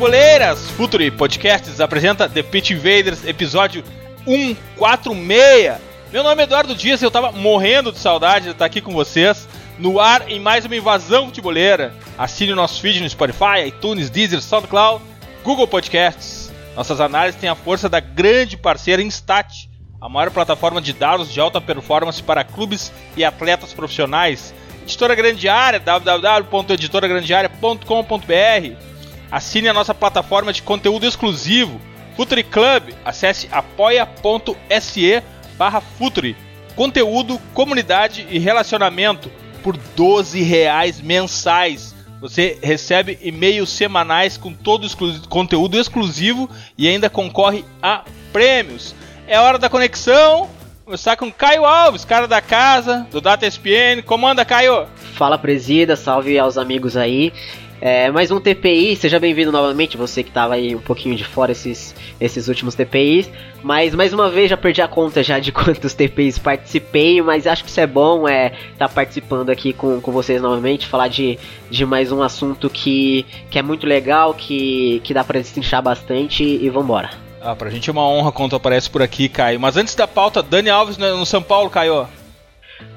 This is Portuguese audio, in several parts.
Olá, futeboleiras! Futuri Podcasts apresenta The Pitch Invaders, episódio 146. Meu nome é Eduardo Dias e eu tava morrendo de saudade de estar aqui com vocês no ar em mais uma invasão futeboleira. Assine o nosso feed no Spotify, iTunes, Deezer, SoundCloud, Google Podcasts. Nossas análises têm a força da grande parceira Instat, a maior plataforma de dados de alta performance para clubes e atletas profissionais. Editora Grande Área, www.editoragrandearea.com.br. Assine a nossa plataforma de conteúdo exclusivo, Futuri Club. Acesse apoia.se barra Futuri. Conteúdo, comunidade e relacionamento por 12 reais mensais. Você recebe e-mails semanais com todo exclu conteúdo exclusivo e ainda concorre a prêmios. É hora da conexão. Começar com Caio Alves, cara da casa, do Data SPN. Comanda, Caio! Fala presida, salve aos amigos aí. É, mais um TPI, seja bem-vindo novamente, você que tava aí um pouquinho de fora esses, esses últimos TPIs. Mas mais uma vez já perdi a conta já de quantos TPIs participei, mas acho que isso é bom, é estar tá participando aqui com, com vocês novamente, falar de, de mais um assunto que, que é muito legal, que, que dá pra destrinchar bastante e vambora. Ah, pra gente é uma honra quando aparece por aqui, Caio. Mas antes da pauta, Dani Alves no São Paulo, Caio.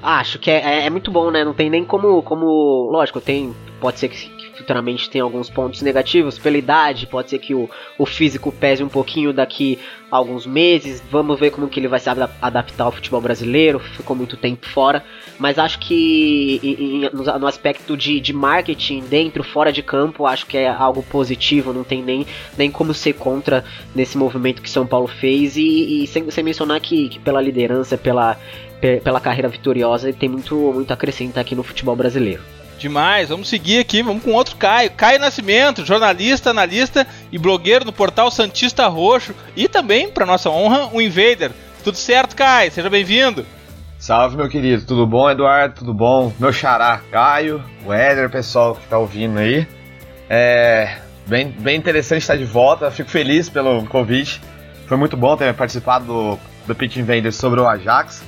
Acho que é, é, é, muito bom, né? Não tem nem como. como lógico, tem. Pode ser que, que futuramente tenha alguns pontos negativos pela idade, pode ser que o, o físico pese um pouquinho daqui a alguns meses. Vamos ver como que ele vai se adaptar ao futebol brasileiro. Ficou muito tempo fora. Mas acho que em, no, no, aspecto de, de marketing, dentro, fora de campo, acho que é algo positivo. Não tem nem, nem como ser contra nesse movimento que São Paulo fez. E, e sem, sem mencionar que, que pela liderança, pela pela carreira vitoriosa, ele tem muito, muito a acrescentar aqui no futebol brasileiro. Demais, vamos seguir aqui, vamos com outro Caio. Caio Nascimento, jornalista, analista e blogueiro no portal Santista Roxo e também, para nossa honra, o Invader. Tudo certo, Caio? Seja bem-vindo. Salve, meu querido. Tudo bom, Eduardo? Tudo bom? Meu xará, Caio, o Éder, pessoal que tá ouvindo aí. É bem, bem interessante estar de volta. Fico feliz pelo convite. Foi muito bom ter participado do, do Pitch Invader sobre o Ajax.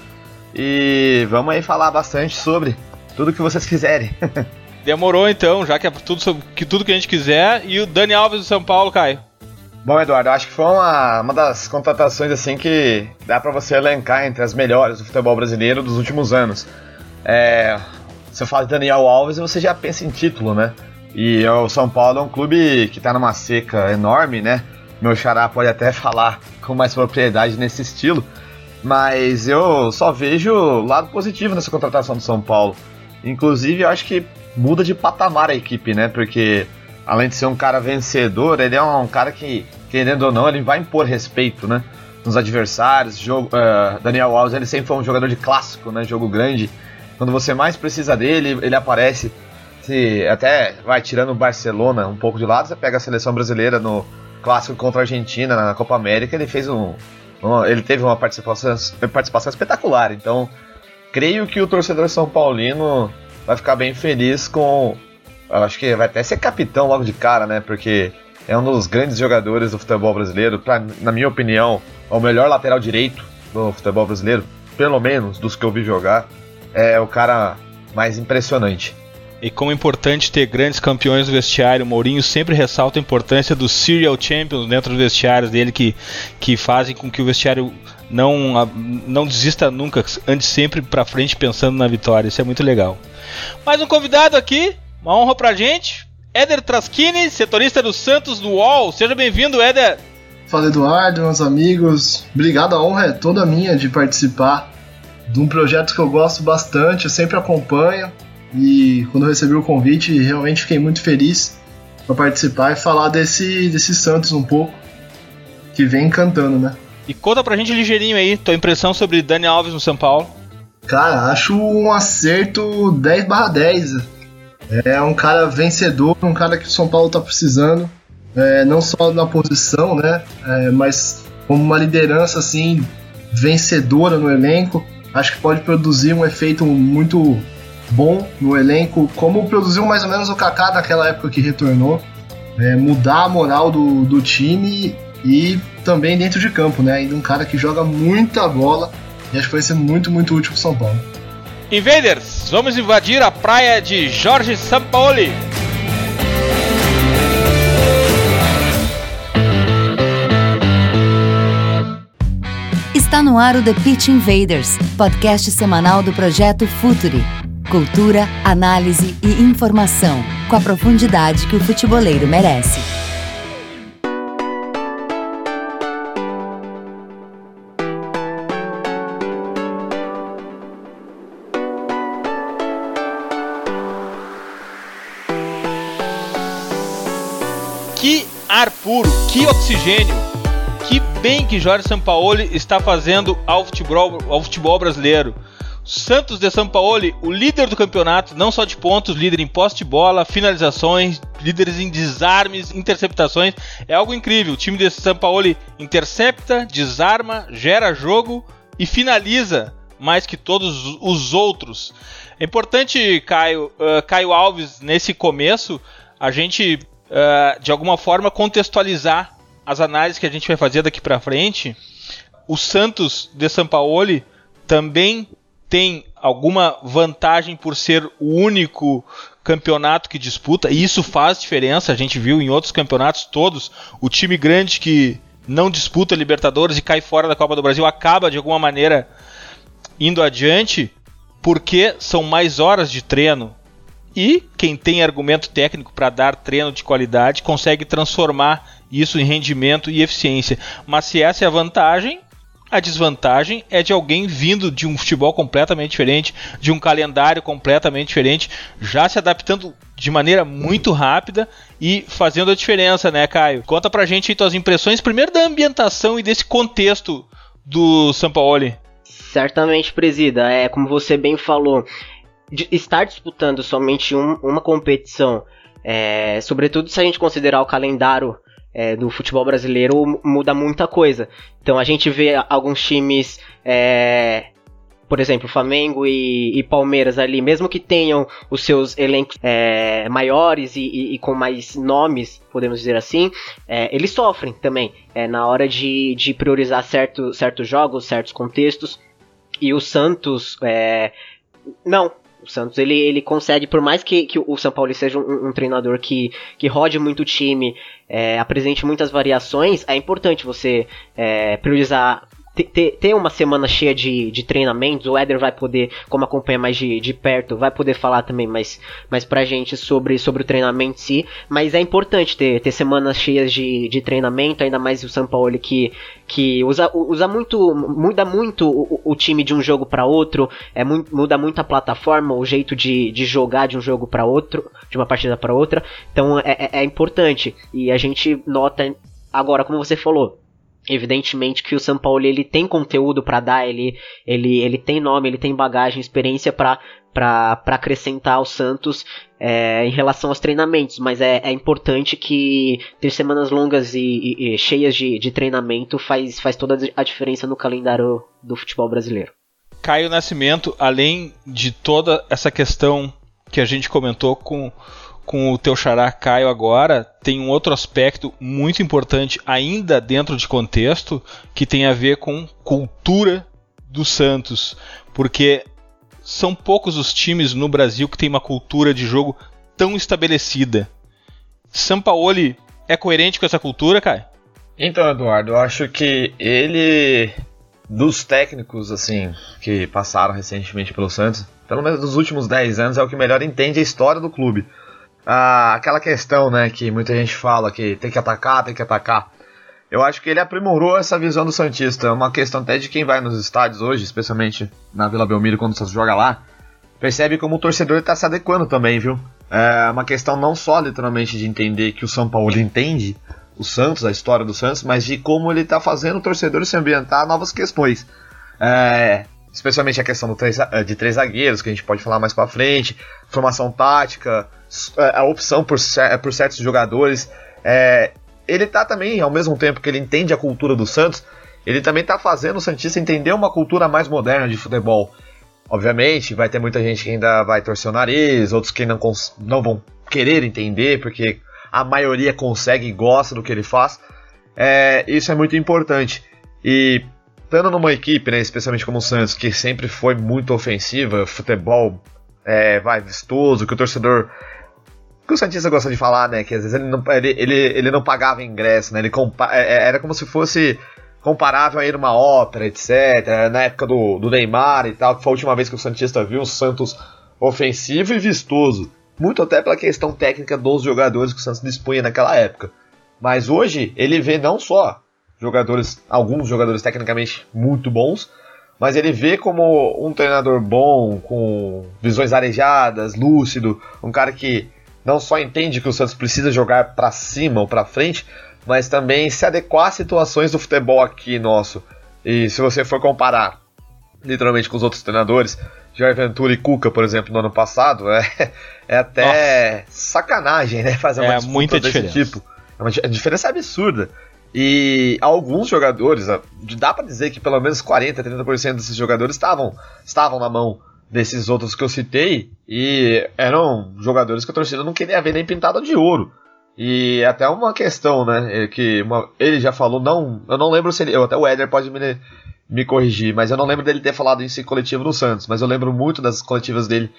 E vamos aí falar bastante sobre tudo que vocês quiserem. Demorou então, já que é tudo, sobre, que tudo que a gente quiser. E o Dani Alves do São Paulo, Caio. Bom, Eduardo, acho que foi uma, uma das contratações assim que dá para você elencar entre as melhores do futebol brasileiro dos últimos anos. É, você fala de Daniel Alves você já pensa em título, né? E o São Paulo é um clube que tá numa seca enorme, né? Meu xará pode até falar com mais propriedade nesse estilo. Mas eu só vejo lado positivo nessa contratação do São Paulo. Inclusive, eu acho que muda de patamar a equipe, né? Porque além de ser um cara vencedor, ele é um cara que, querendo ou não, ele vai impor respeito, né? Nos adversários. Jogo, uh, Daniel Alves, ele sempre foi um jogador de clássico, né? Jogo grande. Quando você mais precisa dele, ele aparece. Se até vai tirando o Barcelona um pouco de lado, você pega a seleção brasileira no clássico contra a Argentina na Copa América, ele fez um, ele teve uma participação, participação espetacular, então creio que o torcedor São Paulino vai ficar bem feliz com. Acho que vai até ser capitão logo de cara, né? Porque é um dos grandes jogadores do futebol brasileiro. Pra, na minha opinião, é o melhor lateral direito do futebol brasileiro, pelo menos dos que eu vi jogar. É o cara mais impressionante. E como é importante ter grandes campeões no vestiário, o Mourinho sempre ressalta a importância dos serial champions dentro dos vestiários dele que, que fazem com que o vestiário não, não desista nunca, ande sempre para frente pensando na vitória. Isso é muito legal. Mais um convidado aqui, uma honra pra gente. Éder Traschini, setorista do Santos do UOL. Seja bem-vindo, Éder. Fala Eduardo, meus amigos. Obrigado, a honra é toda minha de participar de um projeto que eu gosto bastante, eu sempre acompanho. E quando eu recebi o convite, realmente fiquei muito feliz para participar e falar desse, desse Santos um pouco, que vem cantando, né? E conta pra gente ligeirinho aí, tua impressão sobre Dani Alves no São Paulo. Cara, acho um acerto 10 10. É um cara vencedor, um cara que o São Paulo tá precisando. é, não só na posição, né, é, mas como uma liderança assim vencedora no elenco. Acho que pode produzir um efeito muito bom no elenco, como produziu mais ou menos o Kaká naquela época que retornou. É, mudar a moral do, do time e também dentro de campo, né? Ainda um cara que joga muita bola e acho que vai ser muito, muito útil pro São Paulo. Invaders, vamos invadir a praia de Jorge Sampaoli. Está no ar o The Pitch Invaders, podcast semanal do projeto Futuri. Cultura, análise e informação, com a profundidade que o futeboleiro merece. Que ar puro, que oxigênio, que bem que Jorge Sampaoli está fazendo ao futebol, ao futebol brasileiro. Santos de Sampaoli, o líder do campeonato, não só de pontos, líder em poste de bola, finalizações, líderes em desarmes, interceptações. É algo incrível. O time de Sampaoli intercepta, desarma, gera jogo e finaliza mais que todos os outros. É importante, Caio, uh, Caio Alves, nesse começo, a gente uh, de alguma forma contextualizar as análises que a gente vai fazer daqui para frente. O Santos de Sampaoli também tem alguma vantagem por ser o único campeonato que disputa, e isso faz diferença. A gente viu em outros campeonatos todos o time grande que não disputa Libertadores e cai fora da Copa do Brasil acaba de alguma maneira indo adiante porque são mais horas de treino. E quem tem argumento técnico para dar treino de qualidade consegue transformar isso em rendimento e eficiência. Mas se essa é a vantagem, a desvantagem é de alguém vindo de um futebol completamente diferente, de um calendário completamente diferente, já se adaptando de maneira muito rápida e fazendo a diferença, né, Caio? Conta pra gente aí tuas impressões, primeiro da ambientação e desse contexto do Sampaoli. Certamente, presida. É como você bem falou, estar disputando somente um, uma competição, é, sobretudo se a gente considerar o calendário é, do futebol brasileiro muda muita coisa. Então a gente vê alguns times, é, por exemplo, Flamengo e, e, Palmeiras ali, mesmo que tenham os seus elencos é, maiores e, e, e, com mais nomes, podemos dizer assim, é, eles sofrem também é, na hora de, de priorizar certo, certos jogos, certos contextos. E o Santos, é, não, o Santos ele, ele consegue, por mais que, que o São Paulo seja um, um treinador que, que rode muito o time, é, apresente muitas variações, é importante você é, priorizar ter, ter uma semana cheia de, de treinamentos, o Éder vai poder, como acompanha mais de, de perto, vai poder falar também mais, mais pra gente sobre, sobre o treinamento em si, mas é importante ter, ter semanas cheias de, de treinamento, ainda mais o São Paulo que, que usa, usa muito, muda muito o, o time de um jogo para outro, é, muda muito a plataforma, o jeito de, de jogar de um jogo para outro, de uma partida para outra, então é, é, é importante, e a gente nota agora, como você falou, Evidentemente que o São Paulo ele tem conteúdo para dar, ele, ele, ele tem nome, ele tem bagagem, experiência para acrescentar ao Santos é, em relação aos treinamentos, mas é, é importante que ter semanas longas e, e, e, cheias de, de treinamento faz, faz toda a diferença no calendário do futebol brasileiro. Caio Nascimento, além de toda essa questão que a gente comentou com com o teu xará Caio agora, tem um outro aspecto muito importante ainda dentro de contexto, que tem a ver com cultura do Santos, porque são poucos os times no Brasil que tem uma cultura de jogo tão estabelecida. Sampaoli é coerente com essa cultura, Caio? Então, Eduardo, eu acho que ele dos técnicos assim que passaram recentemente pelo Santos, pelo menos nos últimos 10 anos, é o que melhor entende a história do clube ah, aquela questão, né, que muita gente fala que tem que atacar, tem que atacar. Eu acho que ele aprimorou essa visão do Santista. É uma questão até de quem vai nos estádios hoje, especialmente na Vila Belmiro quando Santos joga lá, percebe como o torcedor está se adequando também, viu? É uma questão não só literalmente de entender que o São Paulo entende o Santos, a história do Santos, mas de como ele está fazendo o torcedor se ambientar a novas questões. É, especialmente a questão três, de três zagueiros, que a gente pode falar mais para frente, formação tática, a opção por, por certos jogadores. É, ele tá também, ao mesmo tempo que ele entende a cultura do Santos, ele também tá fazendo o Santista entender uma cultura mais moderna de futebol. Obviamente, vai ter muita gente que ainda vai torcer o nariz, outros que não, não vão querer entender, porque a maioria consegue e gosta do que ele faz. É, isso é muito importante. E estando numa equipe, né, especialmente como o Santos, que sempre foi muito ofensiva, futebol é, vai vistoso, que o torcedor. que o Santista gosta de falar, né? Que às vezes ele não, ele, ele, ele não pagava ingresso, né? Ele é, é, era como se fosse comparável a ir numa ópera, etc. Na época do, do Neymar e tal, que foi a última vez que o Santista viu o Santos ofensivo e vistoso. Muito até pela questão técnica dos jogadores que o Santos dispunha naquela época. Mas hoje ele vê não só jogadores, alguns jogadores tecnicamente muito bons, mas ele vê como um treinador bom, com visões arejadas, lúcido, um cara que não só entende que o Santos precisa jogar para cima ou para frente, mas também se adequar às situações do futebol aqui nosso. E se você for comparar literalmente com os outros treinadores, Jair Ventura e Cuca, por exemplo, no ano passado, é, é até Nossa. sacanagem, né? Fazer uma é, muita desse diferença. tipo. É uma, a diferença é absurda. E alguns jogadores, dá para dizer que pelo menos 40, 30% desses jogadores estavam, estavam na mão desses outros que eu citei e eram jogadores que a torcida não queria ver nem pintada de ouro. E até uma questão, né? É que uma, ele já falou, não. Eu não lembro se ele. Eu, até o Éder pode me, me corrigir, mas eu não lembro dele ter falado isso em coletivo no Santos. Mas eu lembro muito das coletivas dele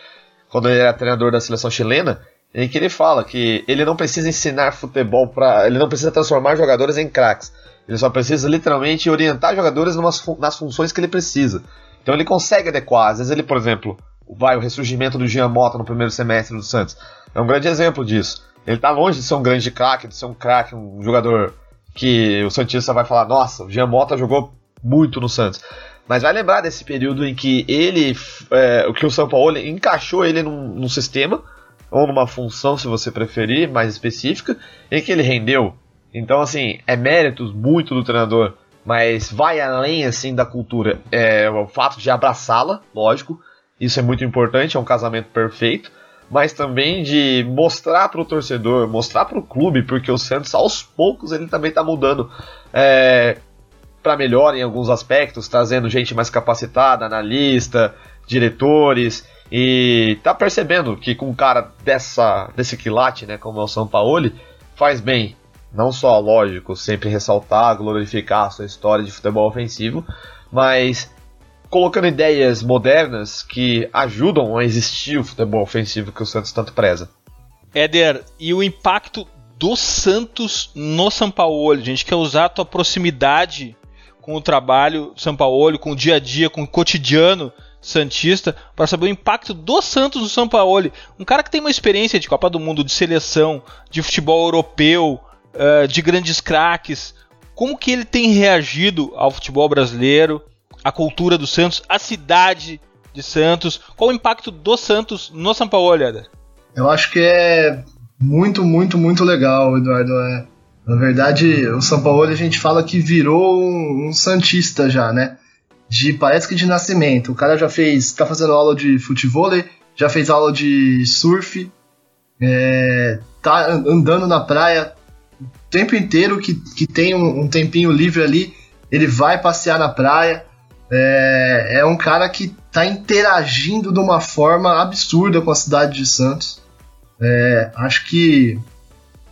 quando ele era treinador da seleção chilena, em que ele fala que ele não precisa ensinar futebol para. Ele não precisa transformar jogadores em craques. Ele só precisa literalmente orientar jogadores nas funções que ele precisa. Então ele consegue adequar. Às vezes ele, por exemplo, vai o ressurgimento do Jean Mota no primeiro semestre do Santos. É um grande exemplo disso. Ele tá longe de ser um grande craque, de ser um craque, um jogador que o Santista vai falar, nossa, o Jean Mota jogou muito no Santos. Mas vai lembrar desse período em que ele, é, que o São Paulo encaixou ele num, num, sistema, ou numa função, se você preferir, mais específica, em que ele rendeu. Então, assim, é méritos muito do treinador, mas vai além, assim, da cultura. É o fato de abraçá-la, lógico, isso é muito importante, é um casamento perfeito mas também de mostrar para o torcedor, mostrar para o clube, porque o Santos aos poucos ele também está mudando é, para melhor em alguns aspectos, trazendo gente mais capacitada, analista, diretores e tá percebendo que com um cara dessa desse quilate, né, como é o São Paulo, faz bem. Não só, lógico, sempre ressaltar, glorificar a sua história de futebol ofensivo, mas colocando ideias modernas que ajudam a existir o futebol ofensivo que o Santos tanto preza. Éder, e o impacto do Santos no São Paulo? Gente quer usar a tua proximidade com o trabalho São Paulo, com o dia a dia, com o cotidiano santista, para saber o impacto do Santos no São Paulo. Um cara que tem uma experiência de Copa do Mundo, de seleção, de futebol europeu, uh, de grandes craques. Como que ele tem reagido ao futebol brasileiro? a cultura do Santos, a cidade de Santos. Qual o impacto do Santos no São Paulo, Eder? Eu acho que é muito, muito, muito legal, Eduardo. É, na verdade, o São Paulo a gente fala que virou um, um santista já, né? De parece que de nascimento. O cara já fez, tá fazendo aula de futebol, já fez aula de surf, é, tá andando na praia o tempo inteiro que, que tem um, um tempinho livre ali, ele vai passear na praia é, é um cara que está interagindo de uma forma absurda com a cidade de Santos. É, acho que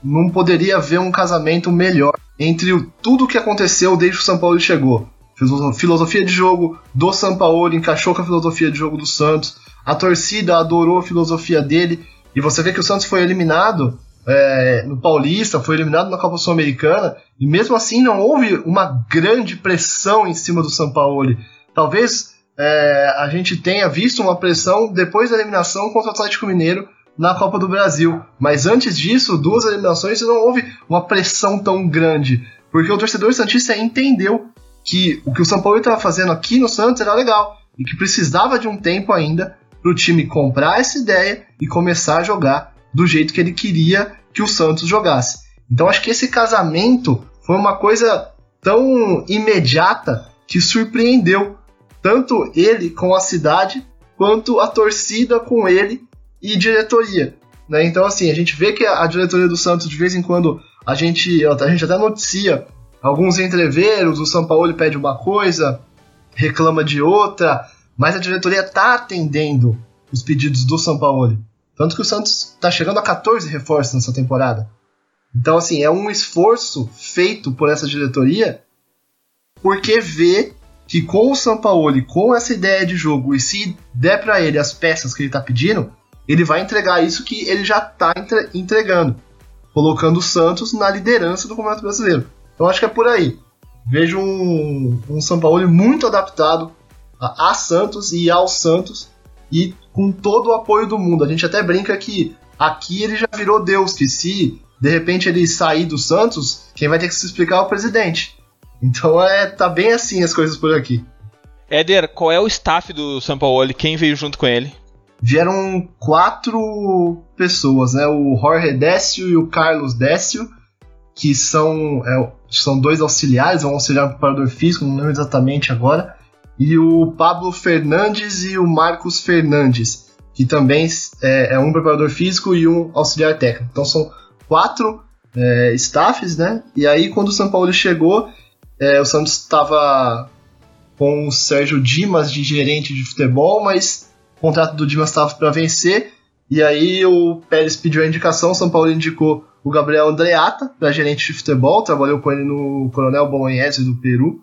não poderia haver um casamento melhor entre o, tudo que aconteceu desde que o São Paulo chegou. Filosofia de jogo do São Paulo encaixou com a filosofia de jogo do Santos. A torcida adorou a filosofia dele. E você vê que o Santos foi eliminado é, no Paulista, foi eliminado na Copa Sul-Americana, e mesmo assim não houve uma grande pressão em cima do São Paulo. Talvez é, a gente tenha visto uma pressão depois da eliminação contra o Atlético Mineiro na Copa do Brasil, mas antes disso, duas eliminações, não houve uma pressão tão grande, porque o torcedor santista entendeu que o que o São Paulo estava fazendo aqui no Santos era legal e que precisava de um tempo ainda para o time comprar essa ideia e começar a jogar do jeito que ele queria que o Santos jogasse. Então acho que esse casamento foi uma coisa tão imediata que surpreendeu tanto ele com a cidade quanto a torcida com ele e diretoria. Né? Então assim a gente vê que a diretoria do Santos de vez em quando a gente, a gente até noticia alguns entreveros, o São Paulo pede uma coisa, reclama de outra, mas a diretoria está atendendo os pedidos do São Paulo. Tanto que o Santos está chegando a 14 reforços nessa temporada. Então, assim, é um esforço feito por essa diretoria porque vê que com o Sampaoli, com essa ideia de jogo, e se der para ele as peças que ele tá pedindo, ele vai entregar isso que ele já tá entre entregando, colocando o Santos na liderança do Campeonato Brasileiro. Então acho que é por aí. Vejo um, um Sampaoli muito adaptado a, a Santos e ao Santos e com todo o apoio do mundo. A gente até brinca que aqui ele já virou Deus, que se de repente ele sair do Santos, quem vai ter que se explicar é o presidente. Então é, tá bem assim as coisas por aqui. Éder, qual é o staff do Sampaoli? Quem veio junto com ele? Vieram quatro pessoas, né? O Jorge Décio e o Carlos Décio, que são, é, são dois auxiliares, um auxiliar preparador físico, não lembro exatamente agora, e o Pablo Fernandes e o Marcos Fernandes, que também é, é um preparador físico e um auxiliar técnico. Então são quatro é, staffs, né? E aí quando o São Paulo chegou, é, o Santos estava com o Sérgio Dimas de gerente de futebol, mas o contrato do Dimas estava para vencer. E aí o Pérez pediu a indicação, o São Paulo indicou o Gabriel Andreata para gerente de futebol, trabalhou com ele no Coronel Bolognese do Peru.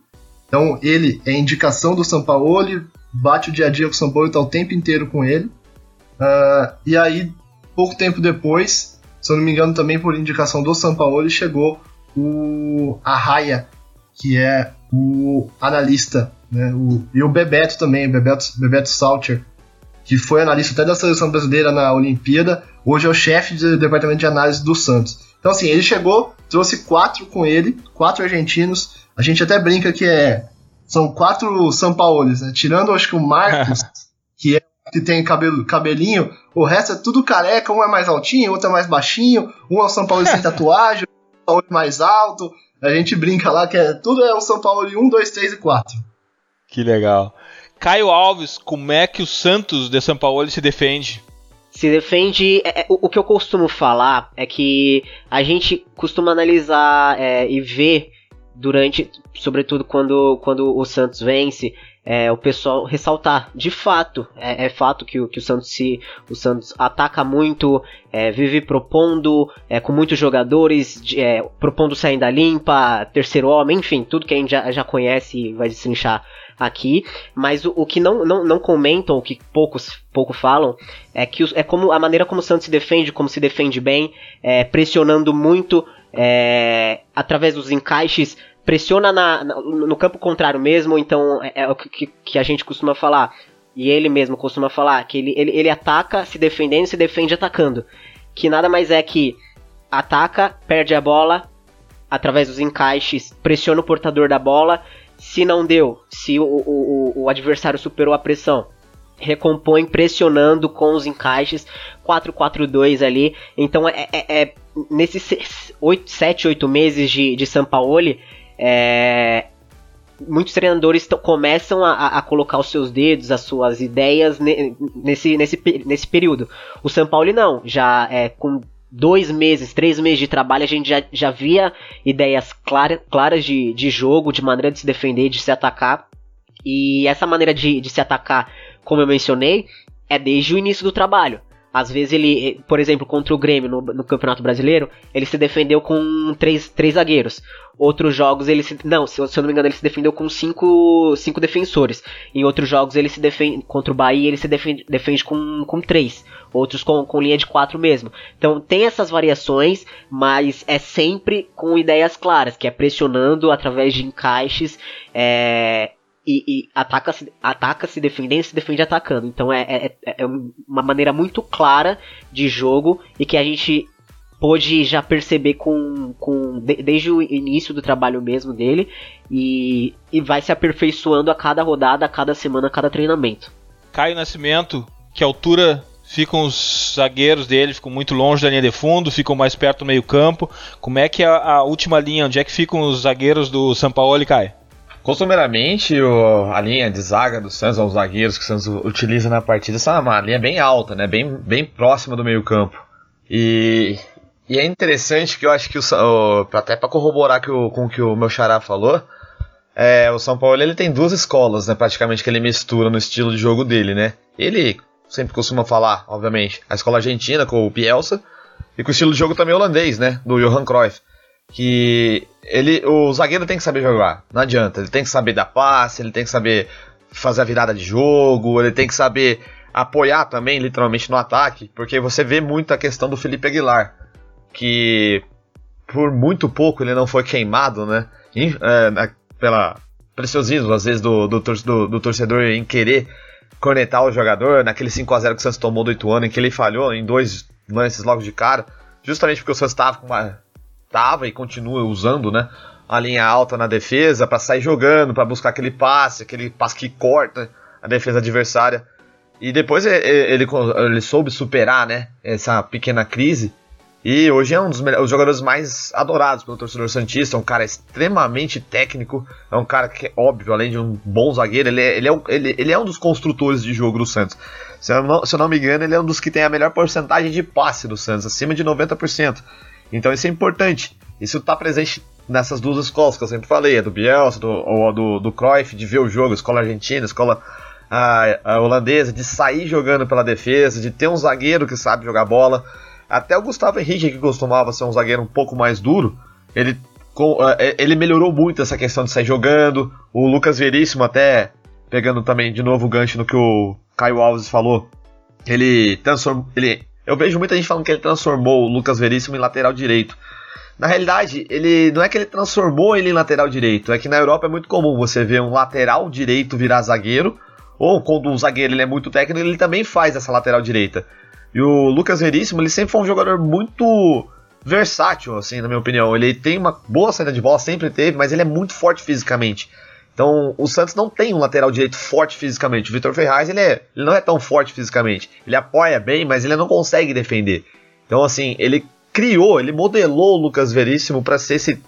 Então ele é indicação do São Paulo, bate o dia a dia com o São Paulo, está o tempo inteiro com ele. Uh, e aí, pouco tempo depois, se eu não me engano, também por indicação do São Paulo, chegou o Arraia, que é o analista, né? O, e o Bebeto também, Bebeto, Bebeto Salcher, que foi analista até da seleção brasileira na Olimpíada, hoje é o chefe do departamento de análise do Santos. Então, assim, ele chegou, trouxe quatro com ele, quatro argentinos. A gente até brinca que é. São quatro São Paulos, né? Tirando, acho que o Marcos, que é que tem cabelo, cabelinho, o resto é tudo careca, um é mais altinho, outro é mais baixinho, um é o São Paulo sem tatuagem, outro é mais alto, a gente brinca lá que é, tudo é o São Paulo de 1, 2, 3 e 4. Que legal. Caio Alves, como é que o Santos de São Paulo se defende? Se defende. É, é, o, o, que eu costumo falar é que a gente costuma analisar é, e ver durante, sobretudo quando, quando o Santos vence, é, o pessoal ressaltar. De fato, é, é, fato que, que o Santos se o Santos ataca muito, é, vive propondo, é, com muitos jogadores, de, é, propondo saída limpa, terceiro homem, enfim, tudo que a gente já, já conhece e vai destrinchar aqui. Mas o, o que não, não, não comentam, o que poucos pouco falam, é que é como a maneira como o Santos se defende, como se defende bem, é, pressionando muito através dos encaixes pressiona na, na, no campo contrário mesmo, então é, é o que, que, a gente costuma falar. E ele mesmo costuma falar que ele, ele, ele ataca se defendendo se defende atacando. Que nada mais é que ataca, perde a bola através dos encaixes, pressiona o portador da bola. Se não deu, se o, o, o adversário superou a pressão, recompõe pressionando com os encaixes 4-4-2 ali. Então é, é, é nesses 8, 7, 8 meses de, de Sampaoli, é, muitos treinadores começam a, a, colocar os seus dedos, as suas ideias nesse, nesse, nesse período. O São Paulo não, já é, com dois meses, três meses de trabalho, a gente já, já via ideias clara, claras de, de jogo, de maneira de se defender, de se atacar. E essa maneira de, de se atacar, como eu mencionei, é desde o início do trabalho. Às vezes ele, por exemplo, contra o Grêmio no, no, Campeonato Brasileiro, ele se defendeu com três, três zagueiros. Outros jogos ele se. Não, se, se eu não me engano, ele se defendeu com cinco, cinco defensores. Em outros jogos ele se defende. Contra o Bahia ele se defende, defende com, com três. Outros com, com linha de quatro mesmo. Então tem essas variações, mas é sempre com ideias claras, que é pressionando através de encaixes. É, e, e, ataca, se, ataca se defendendo e se defende atacando. Então é, é, é, é uma maneira muito clara de jogo e que a gente pôde já perceber com, com desde o início do trabalho mesmo dele e, e vai se aperfeiçoando a cada rodada, a cada semana, a cada treinamento. Caio Nascimento, que altura ficam os zagueiros dele, ficam muito longe da linha de fundo, ficam mais perto do meio campo. Como é que é a, a última linha, onde é que ficam os zagueiros do São Paulo, Caio? Costumeiramente, o, a linha de zaga do Santos, os zagueiros que o Santos utiliza na partida, essa é uma linha bem alta, né? bem, bem próxima do meio campo. E, E é interessante que eu acho que o, o até para corroborar que o, com o que o meu xará falou, é, o São Paulo ele tem duas escolas, né, praticamente que ele mistura no estilo de jogo dele, né? Ele sempre costuma falar, obviamente, a escola argentina com o Bielsa e com o estilo de jogo também holandês, né, do Johan Cruyff, que ele, o zagueiro tem que saber jogar, não adianta, ele tem que saber dar passe, ele tem que saber fazer a virada de jogo, ele tem que saber apoiar também, literalmente, no ataque, porque você vê muito a questão do Felipe Aguilar, que por muito pouco ele não foi queimado, né? É, pela preciosismo, às vezes, do, do, do, do, torcedor em querer conectar o jogador, naquele 5 a 0 que o Santos tomou do Ituano, em que ele falhou em dois lances logo de cara, justamente porque o Santos estava com uma. Tava e continua usando, né? A linha alta na defesa para sair jogando, para buscar aquele passe, aquele passe que corta a defesa adversária. E depois ele, ele, ele soube superar, né? Essa pequena crise e hoje é um dos os jogadores mais adorados pelo torcedor Santista, é um cara extremamente técnico, é um cara que, óbvio, além de um bom zagueiro, ele é, ele é, um, ele, ele é um dos construtores de jogo do Santos. Se eu, não, se eu não me engano, ele é um dos que tem a melhor porcentagem de passe do Santos, acima de 90%. Então isso é importante. Isso está presente nessas duas escolas que eu sempre falei, a do Bielsa, do, ou do, do Cruyff, de ver o jogo, escola argentina, escola a, a holandesa, de sair jogando pela defesa, de ter um zagueiro que sabe jogar bola. Até o Gustavo Henrique, que costumava ser um zagueiro um pouco mais duro, ele, é, ele melhorou muito essa questão de sair jogando. O Lucas Veríssimo, até pegando também de novo o gancho no que o Caio Alves falou, ele transformou. Ele, eu vejo muita gente falando que ele transformou o Lucas Veríssimo em lateral direito. Na realidade, ele não é que ele transformou ele em lateral direito, é que na Europa é muito comum você ver um lateral direito virar zagueiro, ou quando um zagueiro ele é muito técnico, ele também faz essa lateral direita. E o Lucas Veríssimo, ele sempre foi um jogador muito versátil, assim, na minha opinião. Ele tem uma boa saída de bola, sempre teve, mas ele é muito forte fisicamente. Então, o Santos não tem um lateral direito forte fisicamente. O Vitor Ferraz, ele, é, ele não é tão forte fisicamente. Ele apoia bem, mas ele não consegue defender. Então, assim, ele criou, ele modelou o Lucas Veríssimo para ser esse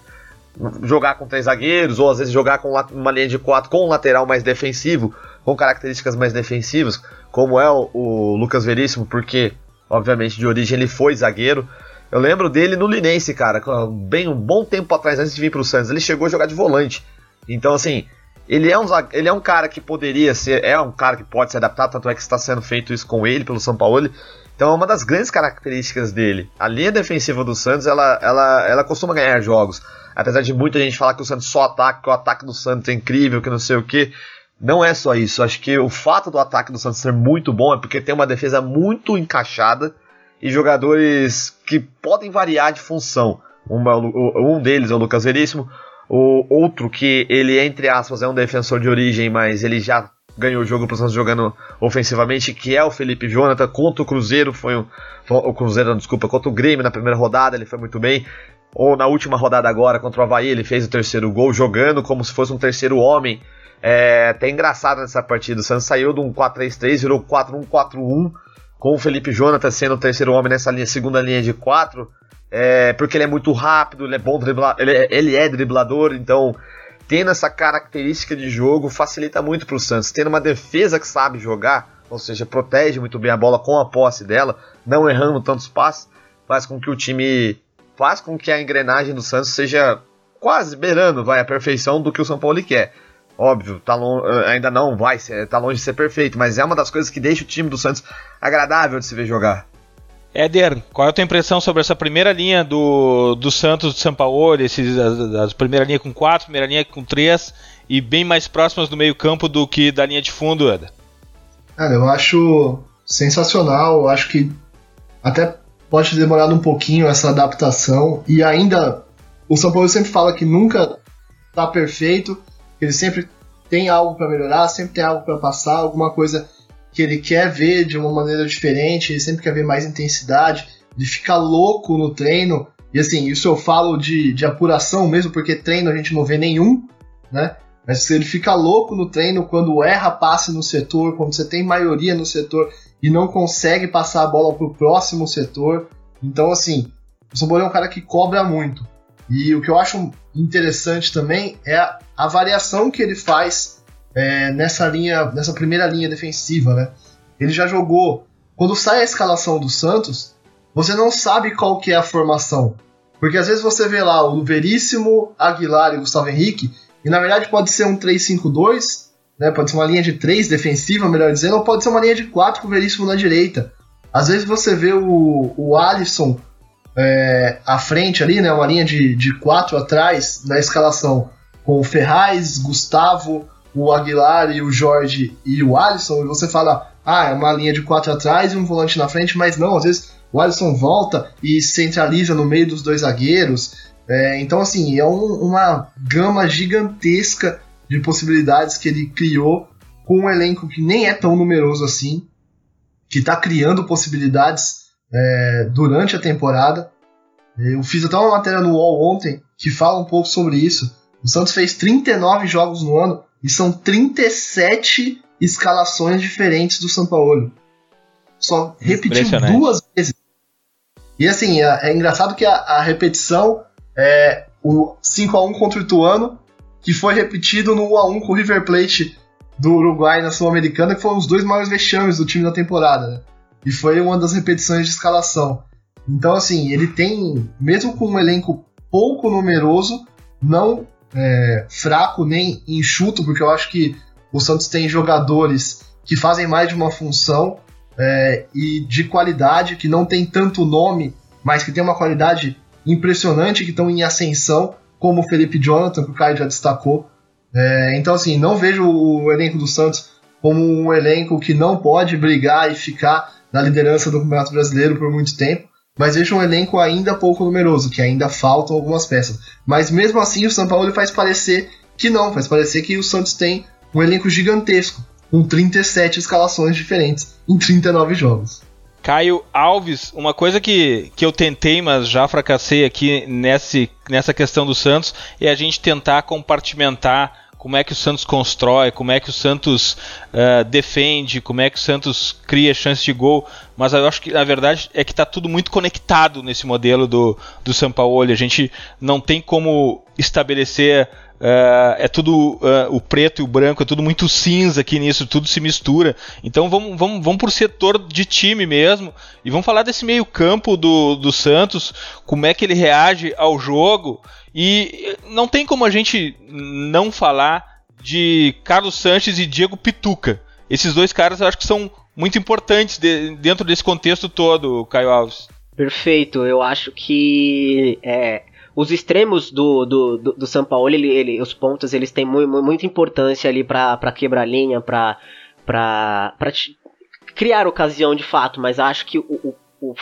jogar com três zagueiros, ou às vezes jogar com uma linha de quatro com um lateral mais defensivo, com características mais defensivas, como é o, o Lucas Veríssimo, porque, obviamente, de origem ele foi zagueiro. Eu lembro dele no Linense, cara, bem um bom tempo atrás, antes de vir para o Santos. Ele chegou a jogar de volante. Então, assim, ele é, um, ele é um cara que poderia ser, é um cara que pode se adaptar, tanto é que está sendo feito isso com ele, pelo São Paulo. Então é uma das grandes características dele. A linha defensiva do Santos, ela, ela, ela costuma ganhar jogos. Apesar de muita gente falar que o Santos só ataca, que o ataque do Santos é incrível, que não sei o que. Não é só isso. Acho que o fato do ataque do Santos ser muito bom é porque tem uma defesa muito encaixada e jogadores que podem variar de função. Um, é um deles é o Lucas Veríssimo, o outro que ele, entre aspas, é um defensor de origem, mas ele já ganhou o jogo para o Santos jogando ofensivamente, que é o Felipe Jonathan. Contra o Cruzeiro, foi um. O Cruzeiro, desculpa, contra o Grêmio na primeira rodada, ele foi muito bem. Ou na última rodada agora, contra o Havaí, ele fez o terceiro gol, jogando como se fosse um terceiro homem é até engraçado nessa partida. O Santos saiu de um 4-3-3, virou 4-1-4-1, com o Felipe Jonathan sendo o terceiro homem nessa linha, segunda linha de 4, é, porque ele é muito rápido, ele é bom driblador, ele, é, ele é driblador, então tendo essa característica de jogo facilita muito para o Santos. Tendo uma defesa que sabe jogar, ou seja, protege muito bem a bola com a posse dela, não errando tantos passes, faz com que o time faz com que a engrenagem do Santos seja quase beirando vai a perfeição do que o São Paulo quer. Óbvio, tá ainda não vai tá longe de ser perfeito, mas é uma das coisas que deixa o time do Santos agradável de se ver jogar. Éder, qual é a tua impressão sobre essa primeira linha do, do Santos de São Paulo? Esses, a, a primeira linha com quatro, primeira linha com três e bem mais próximas do meio-campo do que da linha de fundo, Éder? Cara, eu acho sensacional. Eu acho que até pode demorar um pouquinho essa adaptação. E ainda, o São Paulo sempre fala que nunca tá perfeito ele sempre tem algo para melhorar, sempre tem algo para passar, alguma coisa que ele quer ver de uma maneira diferente, ele sempre quer ver mais intensidade, de ficar louco no treino. E assim, isso eu falo de, de apuração mesmo, porque treino a gente não vê nenhum, né? Mas ele fica louco no treino quando erra passe no setor, quando você tem maioria no setor e não consegue passar a bola pro próximo setor. Então, assim, o São Paulo é um cara que cobra muito. E o que eu acho interessante também é a, a variação que ele faz é, nessa linha, nessa primeira linha defensiva, né? Ele já jogou. Quando sai a escalação do Santos, você não sabe qual que é a formação. Porque às vezes você vê lá o Veríssimo, Aguilar e Gustavo Henrique, e na verdade pode ser um 3-5-2, né? Pode ser uma linha de 3 defensiva, melhor dizendo, ou pode ser uma linha de 4 com o Veríssimo na direita. Às vezes você vê o, o Alisson é, à frente ali, né? Uma linha de, de 4 atrás na escalação, com o Ferraz, Gustavo, o Aguilar e o Jorge e o Alisson, e você fala, ah, é uma linha de 4 atrás e um volante na frente, mas não, às vezes o Alisson volta e centraliza no meio dos dois zagueiros. É, então, assim, é um, uma gama gigantesca de possibilidades que ele criou com um elenco que nem é tão numeroso assim, que está criando possibilidades é, durante a temporada. Eu fiz até uma matéria no UOL ontem que fala um pouco sobre isso. O Santos fez 39 jogos no ano e são 37 escalações diferentes do São Paulo. Só repetiu duas vezes. E assim, é, é engraçado que a, a, repetição é o 5 a 1 contra o Ituano que foi repetido no 1x1 com o River Plate do Uruguai na Sul-Americana, que foram os dois maiores vexames do time da temporada, né? E foi uma das repetições de escalação. Então, assim, ele tem, mesmo com um elenco pouco numeroso, não é, fraco nem enxuto, porque eu acho que o Santos tem jogadores que fazem mais de uma função é, e de qualidade, que não tem tanto nome, mas que tem uma qualidade impressionante, que estão em ascensão como o Felipe Jonathan, que o Caio já destacou. É, então, assim, não vejo o elenco do Santos como um elenco que não pode brigar e ficar na liderança do Campeonato Brasileiro por muito tempo, mas vejo um elenco ainda pouco numeroso, que ainda faltam algumas peças. Mas mesmo assim, o São Paulo faz parecer que não, faz parecer que o Santos tem um elenco gigantesco, com 37 escalações diferentes em 39 jogos. Caio Alves, uma coisa que, que eu tentei, mas já fracassei aqui nesse, nessa questão do Santos, é a gente tentar compartimentar como é que o Santos constrói, como é que o Santos uh, defende, como é que o Santos cria chance de gol. Mas eu acho que na verdade é que está tudo muito conectado nesse modelo do, do São Paulo. A gente não tem como estabelecer Uh, é tudo uh, o preto e o branco, é tudo muito cinza aqui nisso, tudo se mistura. Então vamos, vamos, vamos por setor de time mesmo e vamos falar desse meio-campo do, do Santos, como é que ele reage ao jogo. E não tem como a gente não falar de Carlos Sanches e Diego Pituca. Esses dois caras eu acho que são muito importantes de, dentro desse contexto todo, Caio Alves. Perfeito, eu acho que é, os extremos do, do, do, do São Paulo, ele, ele, os pontos, eles têm mu muita importância ali para quebrar linha, para criar ocasião de fato, mas acho que o, o, o,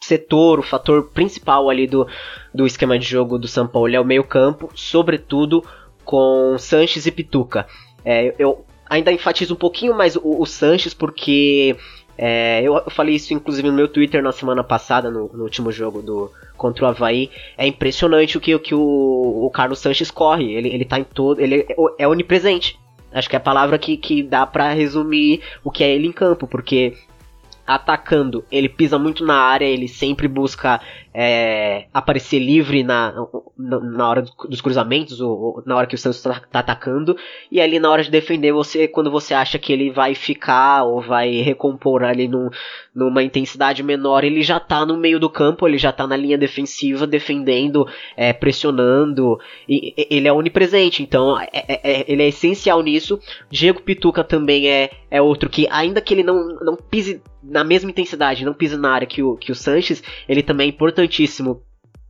setor, o fator principal ali do, do esquema de jogo do São Paulo é o meio campo, sobretudo com Sanches e Pituca. É, eu ainda enfatizo um pouquinho mais o, o Sanches porque é, eu, falei isso inclusive no meu Twitter na semana passada, no, no último jogo do contra o Havaí. É impressionante o que, o, que o, o Carlos Sanches corre. Ele, ele tá em todo. Ele é, é onipresente. Acho que é a palavra que, que dá para resumir o que é ele em campo, porque atacando, ele pisa muito na área, ele sempre busca é, aparecer livre na, na, hora dos cruzamentos, ou, ou, na hora que o Santos está tá atacando, e ali na hora de defender, você quando você acha que ele vai ficar ou vai recompor ali num, numa intensidade menor, ele já está no meio do campo, ele já está na linha defensiva, defendendo, é, pressionando, e, e, ele é onipresente, então é, é, é, ele é essencial nisso. Diego Pituca também é, é outro que, ainda que ele não, não pise na mesma intensidade, não pise na área que o, que o Sanches, ele também é importante importantíssimo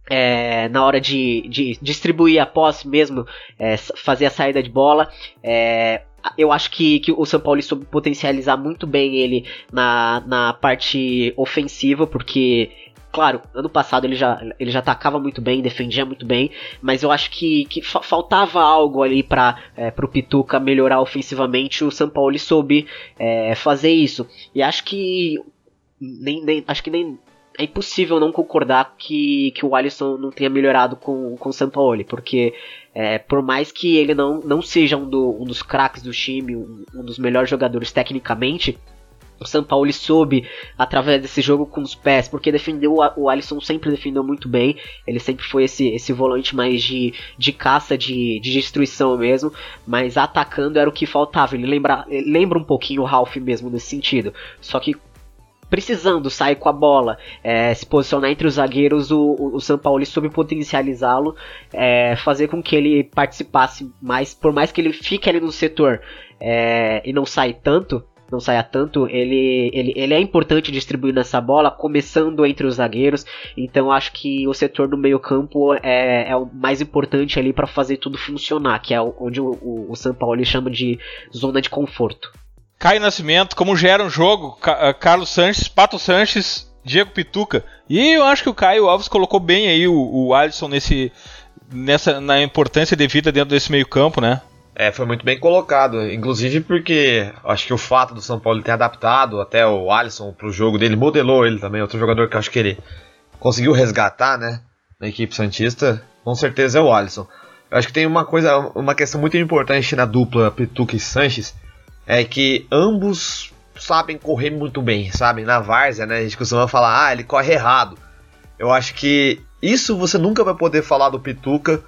é, na hora de, de, distribuir a posse mesmo, é, fazer a saída de bola. É, eu acho que, que o São Paulo soube potencializar muito bem ele na, na parte ofensiva, porque claro, ano passado ele já, ele já atacava muito bem, defendia muito bem, mas eu acho que, que fa faltava algo ali para é, o Pituca melhorar ofensivamente. O São Paulo soube é, fazer isso. E acho que nem, nem, acho que nem é impossível não concordar que, que o Alisson não tenha melhorado com, com o Sampaoli, porque é, por mais que ele não, não seja um, do, um dos craques do time, um, um, dos melhores jogadores tecnicamente, o São Paulo soube através desse jogo com os pés, porque defendeu o Alisson sempre defendeu muito bem, ele sempre foi esse, esse volante mais de, de caça, de, de destruição mesmo, mas atacando era o que faltava. Ele lembra, lembra um pouquinho o Ralph mesmo nesse sentido. Só que precisando sair com a bola, é, se posicionar entre os zagueiros, o, o, São Paulo soube potencializá-lo, é, fazer com que ele participasse mais, por mais que ele fique ali no setor é, e não saia tanto, não saia tanto, ele, ele, ele é importante distribuindo essa bola, começando entre os zagueiros. Então acho que o setor do meio campo é, é o mais importante ali para fazer tudo funcionar, que é onde o, o, o São Paulo chama de zona de conforto. Caio Nascimento, como gera um jogo, eh, Carlos Sanches, Pato Sanches, Diego Pituca. E eu acho que o Caio Alves colocou bem aí o, o Alisson nesse, nessa, na importância devida dentro desse meio campo, né? É, foi muito bem colocado. Inclusive porque acho que o fato do São Paulo ter adaptado até o Alisson pro jogo dele, modelou ele também, outro jogador que acho que ele conseguiu resgatar, né, na equipe Santista, com certeza é o Alisson. Eu acho que tem uma coisa, uma questão muito importante na dupla Pituca e Sanches, é que ambos sabem correr muito bem, sabem? Na várzea, né? A gente costuma falar, ah, ele corre errado. Eu acho que isso você nunca vai poder falar do Pituca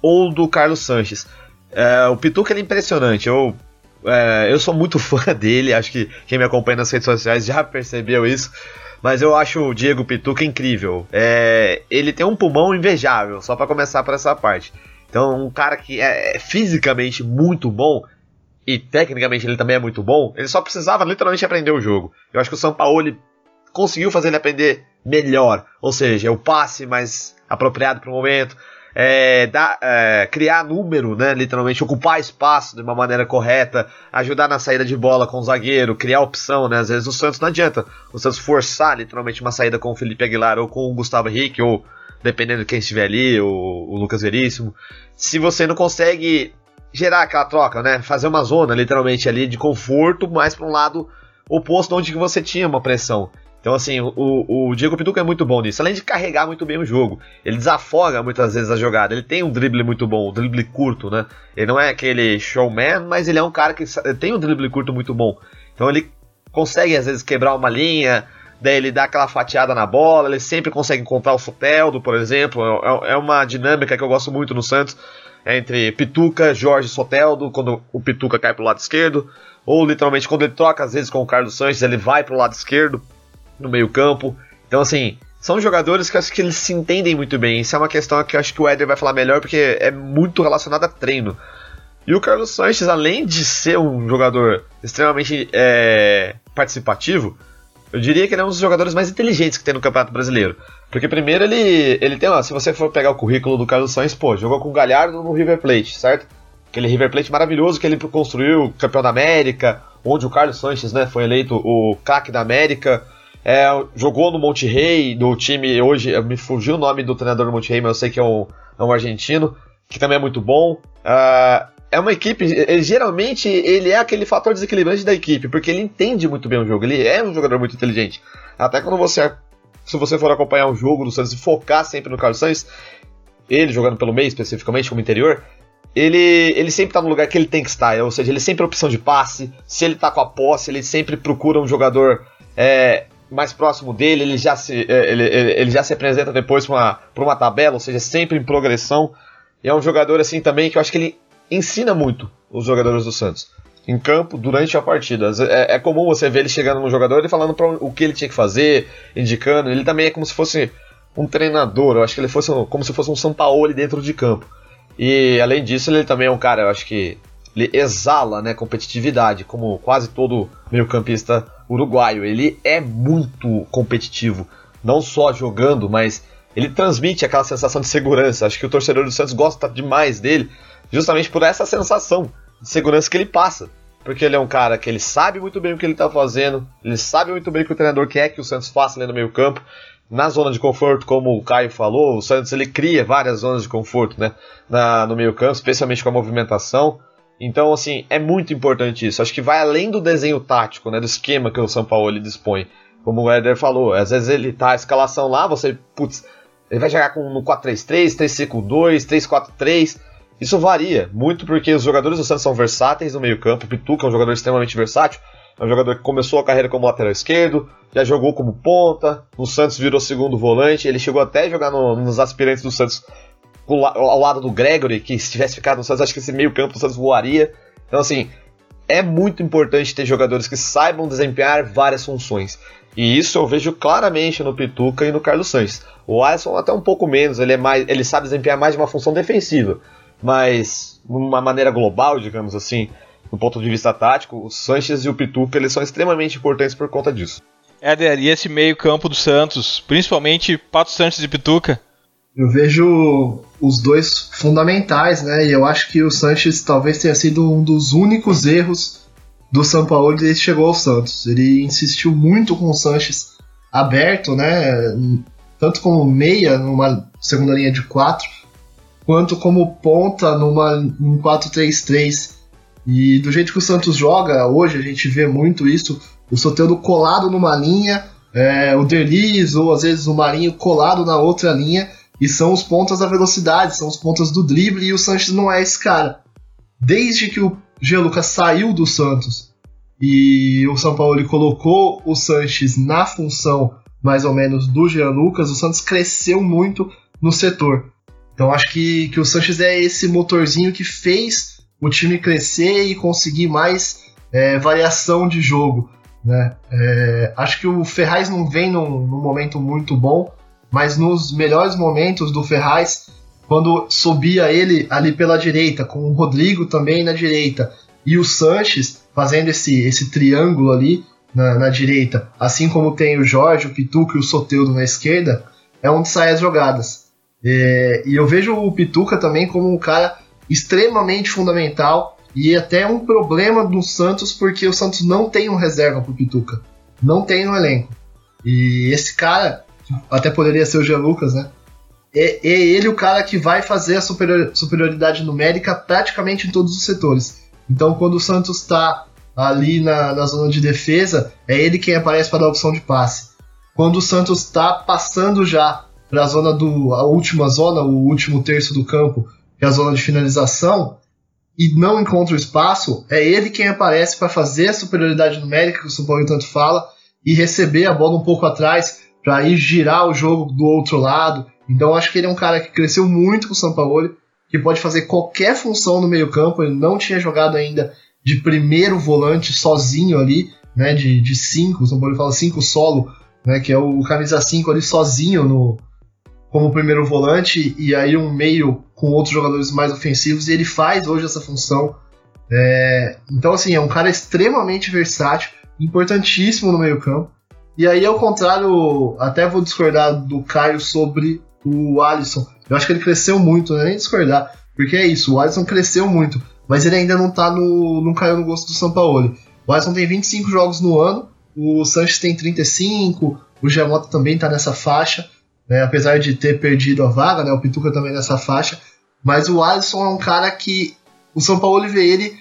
ou do Carlos Sanches. É, o Pituca é impressionante. Eu, é, eu sou muito fã dele. Acho que quem me acompanha nas redes sociais já percebeu isso. Mas eu acho o Diego Pituca incrível. É, ele tem um pulmão invejável, só para começar por essa parte. Então, um cara que é fisicamente muito bom e tecnicamente ele também é muito bom, ele só precisava literalmente aprender o jogo. Eu acho que o São Paulo conseguiu fazer ele aprender melhor, ou seja, o passe mais apropriado para o momento, é, dar, é, criar número, né, literalmente ocupar espaço de uma maneira correta, ajudar na saída de bola com o zagueiro, criar opção, né, às vezes o Santos não adianta o Santos forçar literalmente uma saída com o Felipe Aguilar ou com o Gustavo Henrique ou dependendo de quem estiver ali, o, o Lucas Veríssimo, se você não consegue gerar aquela troca, né? Fazer uma zona, literalmente, ali de conforto, mais para um lado oposto onde você tinha uma pressão. Então, assim, o, o Diego Pituca é muito bom nisso. Além de carregar muito bem o jogo. Ele desafoga muitas vezes a jogada. Ele tem um drible muito bom, um drible curto, né? Ele não é aquele showman, mas ele é um cara que tem um drible curto muito bom. Então ele consegue, às vezes, quebrar uma linha, daí ele dá aquela fatiada na bola, ele sempre consegue encontrar o Soteldo, por exemplo. É, é uma dinâmica que eu gosto muito no Santos entre Pituca, Jorge Soteldo, quando o Pituca cai pro lado esquerdo, ou literalmente quando ele troca às vezes com o Carlos Sanches, ele vai pro lado esquerdo, no meio-campo. Então, assim, são jogadores que acho que eles se entendem muito bem. Isso é uma questão que eu acho que o Éder vai falar melhor, porque é muito relacionado a treino. E o Carlos Sanches, além de ser um jogador extremamente é, participativo, eu diria que ele é um dos jogadores mais inteligentes que tem no Campeonato Brasileiro. Porque primeiro ele, ele tem, ó, se você for pegar o currículo do Carlos Sainz, pô, jogou com o Galhardo no River Plate, certo? Aquele River Plate maravilhoso que ele construiu, campeão da América, onde o Carlos Sanches, né, foi eleito o craque da América. É, jogou no Monte Rey, do time hoje, me fugiu o nome do treinador do Monte Rey, mas eu sei que é um, é um argentino, que também é muito bom. Uh, é uma equipe, ele, geralmente ele é aquele fator desequilibrante da equipe, porque ele entende muito bem o jogo, ele é um jogador muito inteligente. Até quando você, se você for acompanhar um jogo do Santos e focar sempre no Carlos Sainz, ele jogando pelo meio especificamente como interior, ele, ele sempre está no lugar que ele tem que estar, ou seja, ele sempre é opção de passe, se ele está com a posse, ele sempre procura um jogador é, mais próximo dele, ele já se, é, ele, ele, já se apresenta depois para uma, uma tabela, ou seja, sempre em progressão. E é um jogador assim também que eu acho que ele ensina muito os jogadores do Santos em campo durante a partida. É, é comum você ver ele chegando no jogador e falando para o que ele tinha que fazer, indicando. Ele também é como se fosse um treinador. Eu acho que ele fosse como se fosse um São Paulo dentro de campo. E além disso, ele também é um cara, eu acho que ele exala né, competitividade, como quase todo meio-campista uruguaio. Ele é muito competitivo, não só jogando, mas ele transmite aquela sensação de segurança. Acho que o torcedor do Santos gosta demais dele, justamente por essa sensação de segurança que ele passa. Porque ele é um cara que ele sabe muito bem o que ele está fazendo, ele sabe muito bem o que o treinador quer que o Santos faça ali no meio campo. Na zona de conforto, como o Caio falou, o Santos ele cria várias zonas de conforto né, na, no meio campo, especialmente com a movimentação. Então, assim, é muito importante isso. Acho que vai além do desenho tático, né, do esquema que o São Paulo ele dispõe. Como o Éder falou, às vezes ele tá a escalação lá, você, putz, ele vai jogar com no 4-3-3, 3-5-2, 3-4-3 isso varia muito porque os jogadores do Santos são versáteis no meio-campo. Pituca é um jogador extremamente versátil. É um jogador que começou a carreira como lateral esquerdo, já jogou como ponta. No Santos virou segundo volante. Ele chegou até a jogar no, nos aspirantes do Santos ao lado do Gregory, que se tivesse ficado no Santos, acho que esse meio-campo do Santos voaria. Então, assim, é muito importante ter jogadores que saibam desempenhar várias funções. E isso eu vejo claramente no Pituca e no Carlos Sainz. O Alisson até um pouco menos, ele, é mais, ele sabe desempenhar mais de uma função defensiva. Mas, de uma maneira global, digamos assim, do ponto de vista tático, o Sanches e o Pituca eles são extremamente importantes por conta disso. Éder, e esse meio campo do Santos, principalmente Pato Sanches e Pituca? Eu vejo os dois fundamentais, né? E eu acho que o Sanches talvez tenha sido um dos únicos erros do São Paulo desde que chegou ao Santos. Ele insistiu muito com o Sanches aberto, né? Tanto como meia numa segunda linha de quatro, quanto como ponta numa um 4-3-3. E do jeito que o Santos joga hoje, a gente vê muito isso, o Soteldo colado numa linha, é, o Derlis ou às vezes o Marinho colado na outra linha, e são os pontas da velocidade, são os pontas do drible, e o Sanches não é esse cara. Desde que o G. Lucas saiu do Santos e o São Paulo colocou o Sanches na função mais ou menos do Jean Lucas, o Santos cresceu muito no setor. Então acho que, que o Sanches é esse motorzinho que fez o time crescer e conseguir mais é, variação de jogo. Né? É, acho que o Ferraz não vem num, num, momento muito bom, mas nos melhores momentos do Ferraz, quando subia ele ali pela direita, com o Rodrigo também na direita, e o Sanches fazendo esse, esse triângulo ali na, na direita, assim como tem o Jorge, o Pituca e o Soteudo na esquerda, é onde saem as jogadas. É, e eu vejo o Pituca também como um cara extremamente fundamental e até um problema do Santos, porque o Santos não tem um reserva pro Pituca. Não tem no elenco. E esse cara, até poderia ser o Jean Lucas, né? É, é ele o cara que vai fazer a superior, superioridade numérica praticamente em todos os setores. Então, quando o Santos está ali na, na zona de defesa, é ele quem aparece para dar opção de passe. Quando o Santos está passando já para a zona do a última zona, o último terço do campo, que é a zona de finalização, e não encontra o espaço, é ele quem aparece para fazer a superioridade numérica que o São Paulo tanto fala e receber a bola um pouco atrás para ir girar o jogo do outro lado. Então acho que ele é um cara que cresceu muito com o São Paulo, que pode fazer qualquer função no meio-campo. Ele não tinha jogado ainda de primeiro volante sozinho ali, né, de, cinco, o São Paulo fala cinco solo, né, que é o camisa 5 ali sozinho no como primeiro volante e aí um meio com outros jogadores mais ofensivos e ele faz hoje essa função. É, então assim, é um cara extremamente versátil, importantíssimo no meio campo. E aí ao contrário, até vou discordar do Caio sobre o Alisson. Eu acho que ele cresceu muito, né? nem discordar, porque é isso, o Alisson cresceu muito mas ele ainda não tá no. não caiu no gosto do São Paulo. O Alisson tem 25 jogos no ano, o Sanches tem 35, o Giamotto também tá nessa faixa, né, apesar de ter perdido a vaga, né, o Pituca também nessa faixa, mas o Alisson é um cara que o São Paulo vê ele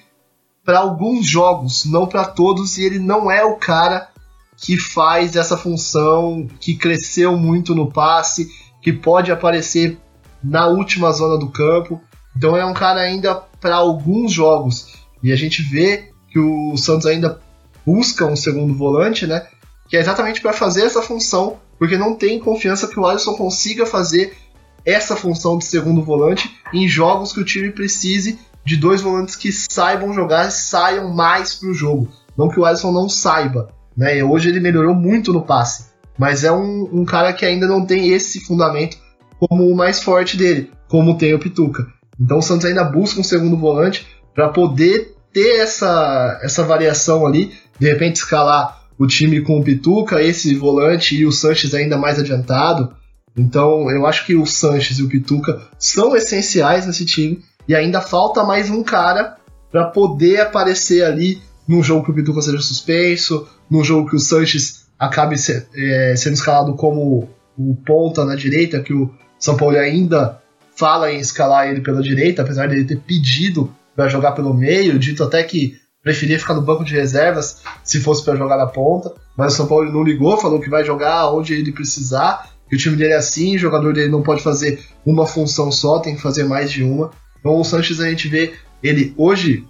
para alguns jogos, não para todos, e ele não é o cara que faz essa função, que cresceu muito no passe, que pode aparecer na última zona do campo. Então é um cara ainda para alguns jogos. E a gente vê que o Santos ainda busca um segundo volante, né? Que é exatamente para fazer essa função, porque não tem confiança que o Alisson consiga fazer essa função de segundo volante em jogos que o time precise de dois volantes que saibam jogar e saiam mais para o jogo. Não que o Alisson não saiba, né? Hoje ele melhorou muito no passe, mas é um, um cara que ainda não tem esse fundamento como o mais forte dele, como tem o Pituca. Então o Santos ainda busca um segundo volante para poder ter essa, essa variação ali, de repente escalar o time com o Pituca, esse volante e o Sanches ainda mais adiantado. Então eu acho que o Sanches e o Pituca são essenciais nesse time e ainda falta mais um cara para poder aparecer ali num jogo que o Pituca seja suspenso, num jogo que o Sanches acabe é, sendo escalado como o ponta na direita, que o São Paulo ainda fala em escalar ele pela direita, apesar dele ter pedido para jogar pelo meio, dito até que preferia ficar no banco de reservas se fosse para jogar na ponta, mas o São Paulo não ligou, falou que vai jogar onde ele precisar, que o time dele é assim, o jogador dele não pode fazer uma função só, tem que fazer mais de uma. Então o Sanches a gente vê ele hoje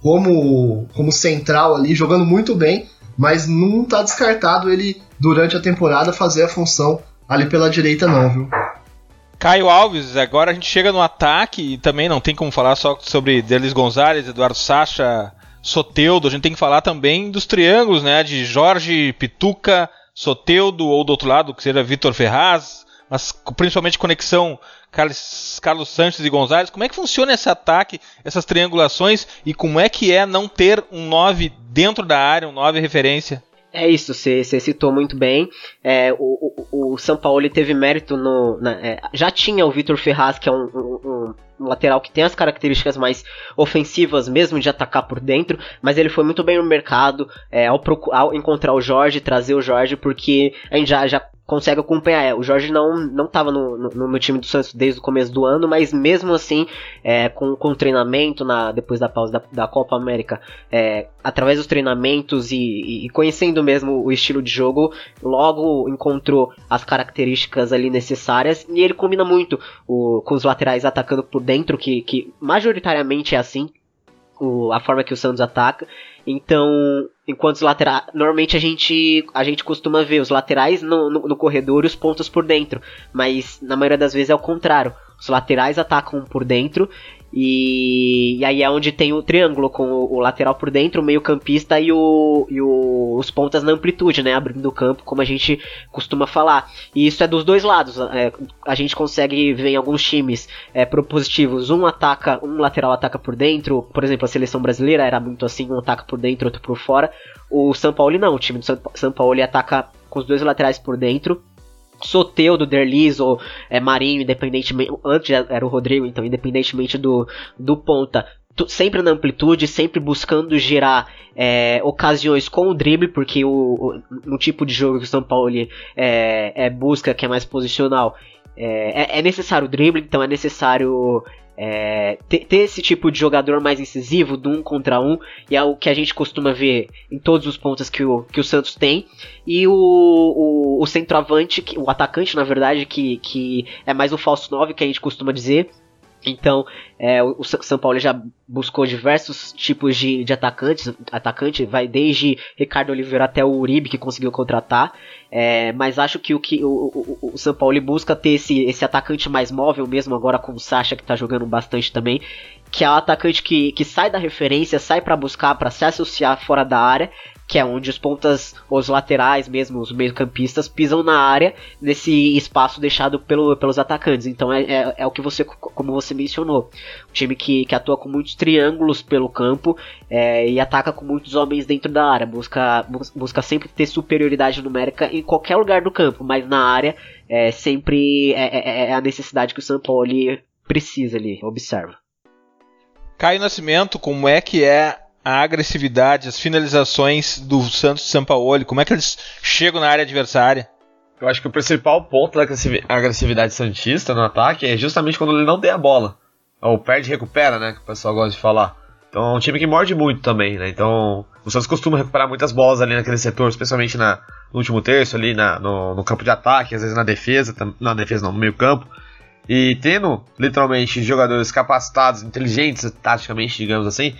como, como central ali, jogando muito bem, mas não está descartado ele durante a temporada fazer a função ali pela direita não, viu? Caio Alves, agora a gente chega no ataque e também não tem como falar só sobre Delis Gonzalez, Eduardo Sacha, Soteudo, a gente tem que falar também dos triângulos, né? De Jorge, Pituca, Soteudo, ou do outro lado, que seja Vitor Ferraz, mas principalmente conexão Carlos, Carlos Sanches e Gonzalez. Como é que funciona esse ataque, essas triangulações, e como é que é não ter um 9 dentro da área, um 9 referência? É isso, você citou muito bem. É, o, o, o São Paulo teve mérito no. Na, é, já tinha o Vitor Ferraz, que é um, um, um, lateral que tem as características mais ofensivas, mesmo de atacar por dentro, mas ele foi muito bem no mercado é, ao, ao, encontrar o Jorge, trazer o Jorge, porque a gente já, já consegue acompanhar. É, o Jorge não não estava no, no, no, time do Santos desde o começo do ano, mas mesmo assim, é, com, com treinamento na, depois da pausa da, da Copa América, é, através dos treinamentos e, e, conhecendo mesmo o estilo de jogo, logo encontrou as características ali necessárias e ele combina muito o, com os laterais atacando por dentro, que, que majoritariamente é assim. O, a forma que o Santos ataca. Então, enquanto os laterais. Normalmente a gente, a gente costuma ver os laterais no, no, no, corredor e os pontos por dentro. Mas na maioria das vezes é o contrário. Os laterais atacam por dentro e, e, aí é onde tem o triângulo com o, o lateral por dentro, o meio-campista e, o, e o, os pontas na amplitude, né? Abrindo o campo, como a gente costuma falar. E isso é dos dois lados. É, a gente consegue ver em alguns times é, propositivos: um ataca, um lateral ataca por dentro. Por exemplo, a seleção brasileira era muito assim: um ataca por dentro, outro por fora. O São Paulo não, o time do São Paulo ataca com os dois laterais por dentro Soteudo, Derlis ou é, Marinho, independentemente. Antes era o Rodrigo, então, independentemente do, do ponta. Sempre na amplitude, sempre buscando gerar é, ocasiões com o drible, porque o, o, no tipo de jogo que o São Paulo é, é busca, que é mais posicional, é, é, é necessário o drible, então é necessário é, ter, ter, esse tipo de jogador mais incisivo, do um contra um, e é o que a gente costuma ver em todos os pontos que o, que o Santos tem. E o, o, o centroavante, o atacante, na verdade, que, que é mais o falso 9 que a gente costuma dizer, então, é, o, São Paulo já buscou diversos tipos de, de atacantes. Atacante vai desde Ricardo Oliveira até o Uribe, que conseguiu contratar. É, mas acho que o que o, o, o, São Paulo busca ter esse, esse atacante mais móvel mesmo, agora com o Sacha, que está jogando bastante também. Que é o atacante que, que sai da referência, sai para buscar, para se associar fora da área que é onde os pontas, os laterais mesmo, os meio-campistas, pisam na área nesse espaço deixado pelo, pelos atacantes. Então é, é, é, o que você, como você mencionou, um time que, que atua com muitos triângulos pelo campo é, e ataca com muitos homens dentro da área, busca, busca sempre ter superioridade numérica em qualquer lugar do campo, mas na área é, sempre é, é, é a necessidade que o São Paulo precisa ali, observa. Caio Nascimento, como é que é a agressividade, as finalizações do Santos de São Paulo? Como é que eles chegam na área adversária? Eu acho que o principal ponto da agressividade santista no ataque é justamente quando ele não tem a bola. Ou perde e recupera, né? Que o pessoal gosta de falar. Então é um time que morde muito também, né? Então o Santos costuma recuperar muitas bolas ali naquele setor, especialmente na, no último terço, ali na, no, no, campo de ataque, às vezes na defesa, na defesa não, no meio campo. E tendo literalmente jogadores capacitados, inteligentes taticamente, digamos assim,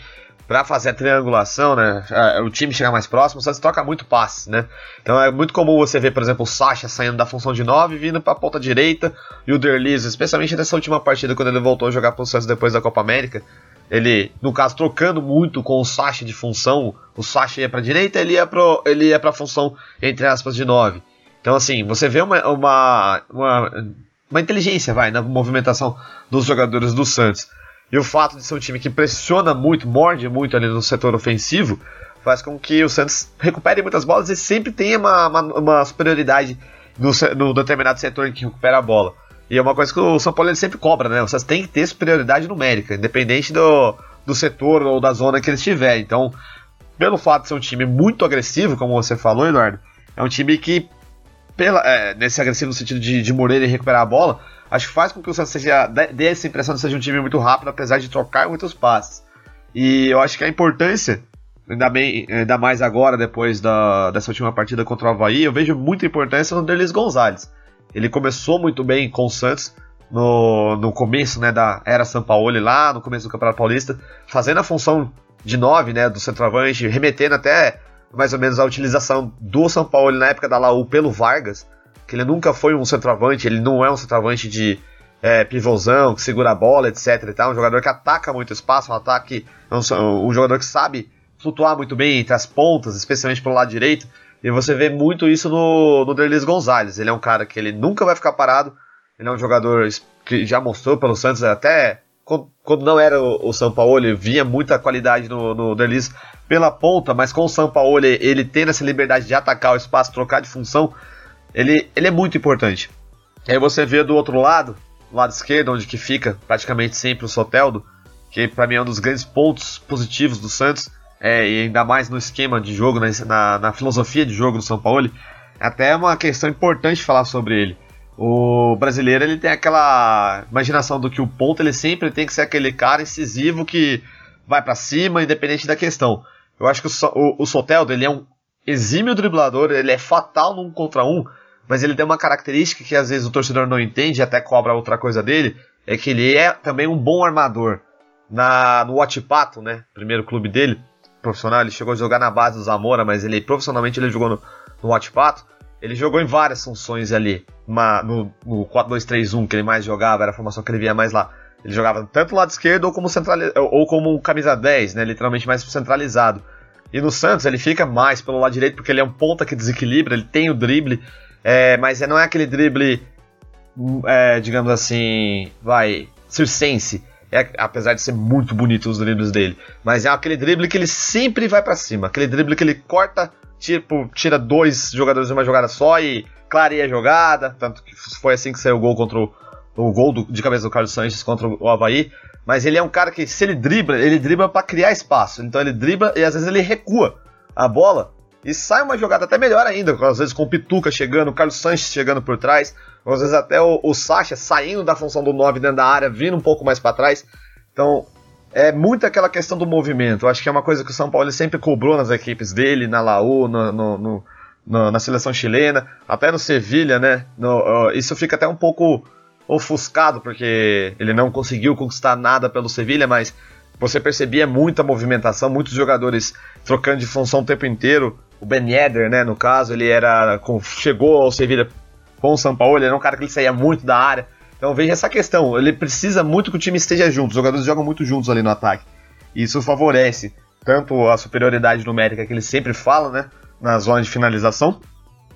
para fazer a triangulação, né? O time chegar mais próximo, o Santos toca muito passe, né? Então é muito comum você ver, por exemplo, o Sacha saindo da função de 9 vindo para a ponta direita e o Derlis, especialmente nessa última partida quando ele voltou a jogar pro Santos depois da Copa América, ele, no caso, trocando muito com o Sacha de função, o Sacha ia para direita, ele ia pro, ele ia para função entre aspas de 9. Então assim, você vê uma, uma, uma, uma inteligência, vai, na movimentação dos jogadores do Santos. E o fato de ser um time que pressiona muito, morde muito ali no setor ofensivo, faz com que o Santos recupere muitas bolas e sempre tenha uma, uma, uma superioridade no, no, determinado setor em que recupera a bola. E é uma coisa que o São Paulo sempre cobra, né? O Santos tem que ter superioridade numérica, independente do, do setor ou da zona que ele estiver. Então, pelo fato de ser um time muito agressivo, como você falou, Eduardo, é um time que, pela, é, nesse agressivo no sentido de, de morrer e recuperar a bola, acho que faz com que o Santos seja, dê essa impressão de ser um time muito rápido, apesar de trocar muitos passes. E eu acho que a importância, ainda, bem, ainda mais agora, depois da, dessa última partida contra o Havaí, eu vejo muita importância no Delis Gonzalez. Ele começou muito bem com o Santos no, no começo né, da era São Paulo, lá no começo do Campeonato Paulista, fazendo a função de 9 né, do centroavante, remetendo até mais ou menos a utilização do São Paulo na época da Laú pelo Vargas que ele nunca foi um centroavante, ele não é um centroavante de é, pivôzão, que segura a bola, etc e tal, um jogador que ataca muito espaço, um ataque, um, um jogador que sabe flutuar muito bem entre as pontas, especialmente pelo lado direito. E você vê muito isso no, no Derlis Gonzalez. Ele é um cara que ele nunca vai ficar parado. Ele é um jogador que já mostrou pelo Santos até quando não era o, São Paulo, ele vinha muita qualidade no, no pela ponta, mas com o São Paulo ele, ele tendo essa liberdade de atacar o espaço, trocar de função, ele, ele é muito importante. E aí você vê do outro lado, do lado esquerdo, onde que fica praticamente sempre o Soteldo, que para mim é um dos grandes pontos positivos do Santos, é, e ainda mais no esquema de jogo, na, na filosofia de jogo do São Paulo, é até uma questão importante falar sobre ele. O brasileiro ele tem aquela imaginação do que o ponto ele sempre tem que ser aquele cara incisivo que vai para cima, independente da questão. Eu acho que o, o, o Soteldo ele é um exímio driblador, ele é fatal num contra um, mas ele tem uma característica que às vezes o torcedor não entende e até cobra outra coisa dele, é que ele é também um bom armador. Na, no Watipato, né, primeiro clube dele, profissional, ele chegou a jogar na base do Zamora, mas ele profissionalmente ele jogou no, no Watipato. Ele jogou em várias funções ali. Uma, no, no 4-2-3-1 que ele mais jogava, era a formação que ele via mais lá. Ele jogava tanto do lado esquerdo ou como, centrali ou como camisa 10, né, literalmente mais centralizado. E no Santos ele fica mais pelo lado direito porque ele é um ponta que desequilibra, ele tem o drible, é, mas não é aquele drible, é, digamos assim, vai, circense. É, apesar de ser muito bonito os dribles dele. Mas é aquele drible que ele sempre vai para cima. Aquele drible que ele corta, tipo, tira dois jogadores de uma jogada só e clareia a jogada. Tanto que foi assim que saiu o gol contra o, o gol do, de cabeça do Carlos Sanches contra o Havaí. Mas ele é um cara que, se ele dribla, ele dribla para criar espaço. Então ele dribla e às vezes ele recua a bola e sai uma jogada até melhor ainda, às vezes com o Pituca chegando, o Carlos Sanches chegando por trás, às vezes até o, o Sacha saindo da função do 9 dentro da área, vindo um pouco mais para trás. Então, é muito aquela questão do movimento. Eu acho que é uma coisa que o São Paulo sempre cobrou nas equipes dele, na Laú, no, no, no, na seleção chilena, até no Sevilha, né? Uh, isso fica até um pouco ofuscado, porque ele não conseguiu conquistar nada pelo Sevilha, mas você percebia muita movimentação, muitos jogadores trocando de função o tempo inteiro o Ben Yedder, né, no caso, ele era chegou ao Sevilla com o São Paulo, ele era um cara que ele saía muito da área. Então veja essa questão, ele precisa muito que o time esteja junto, os jogadores jogam muito juntos ali no ataque. E isso favorece tanto a superioridade numérica que ele sempre fala, né, na zona de finalização,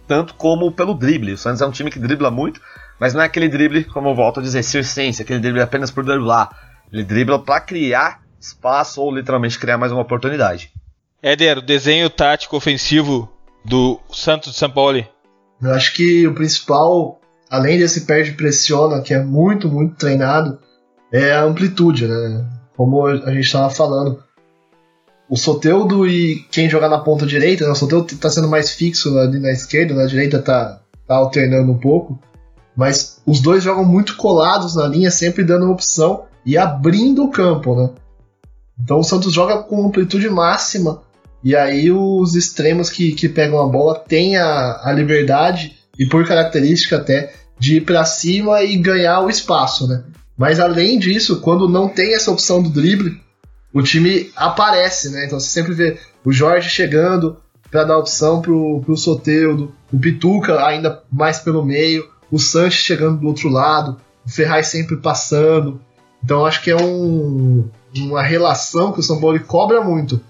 tanto como pelo drible. O Santos é um time que dribla muito, mas não é aquele drible, como eu volto a dizer, circense, aquele drible apenas por driblar. Ele dribla para criar espaço ou literalmente criar mais uma oportunidade. Éder, o desenho tático ofensivo do Santos de São Paulo. Eu acho que o principal, além desse perde pressiona, que é muito, muito treinado, é a amplitude, né? Como a gente estava falando. O Soteudo e quem jogar na ponta direita, né? o Soteudo está sendo mais fixo ali na esquerda, na direita está tá alternando um pouco. Mas os dois jogam muito colados na linha, sempre dando opção e abrindo o campo, né? Então o Santos joga com amplitude máxima e aí os extremos que, que pegam a bola têm a, a liberdade e por característica até de ir para cima e ganhar o espaço, né? Mas além disso, quando não tem essa opção do drible, o time aparece, né? Então você sempre vê o Jorge chegando para dar opção pro, pro Soteudo, o Pituca ainda mais pelo meio, o Sanches chegando do outro lado, o Ferraz sempre passando. Então acho que é um, uma relação que o São Paulo cobra muito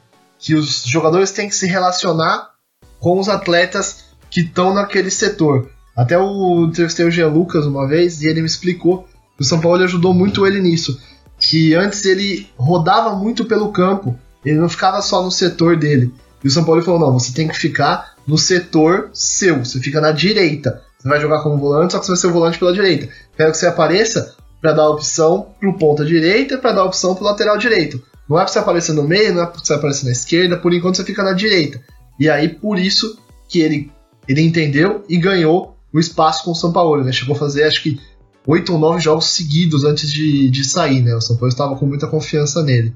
que os jogadores têm que se relacionar com os atletas que estão naquele setor. Até o entrevistei o Jean Lucas uma vez e ele me explicou que o São Paulo ajudou muito ele nisso. Que antes ele rodava muito pelo campo, ele não ficava só no setor dele. E o São Paulo falou: não, você tem que ficar no setor seu, você fica na direita. Você vai jogar como volante, só que você vai ser o volante pela direita. Quero que você apareça para dar opção para o ponta direita e para dar opção para o lateral direito. Não é pra você aparecer no meio, não é pra você aparecer na esquerda, por enquanto você fica na direita. E aí, por isso que ele, ele entendeu e ganhou o espaço com o São Paulo, né? Chegou a fazer, acho que, oito ou nove jogos seguidos antes de, de sair, né? O São Paulo estava com muita confiança nele.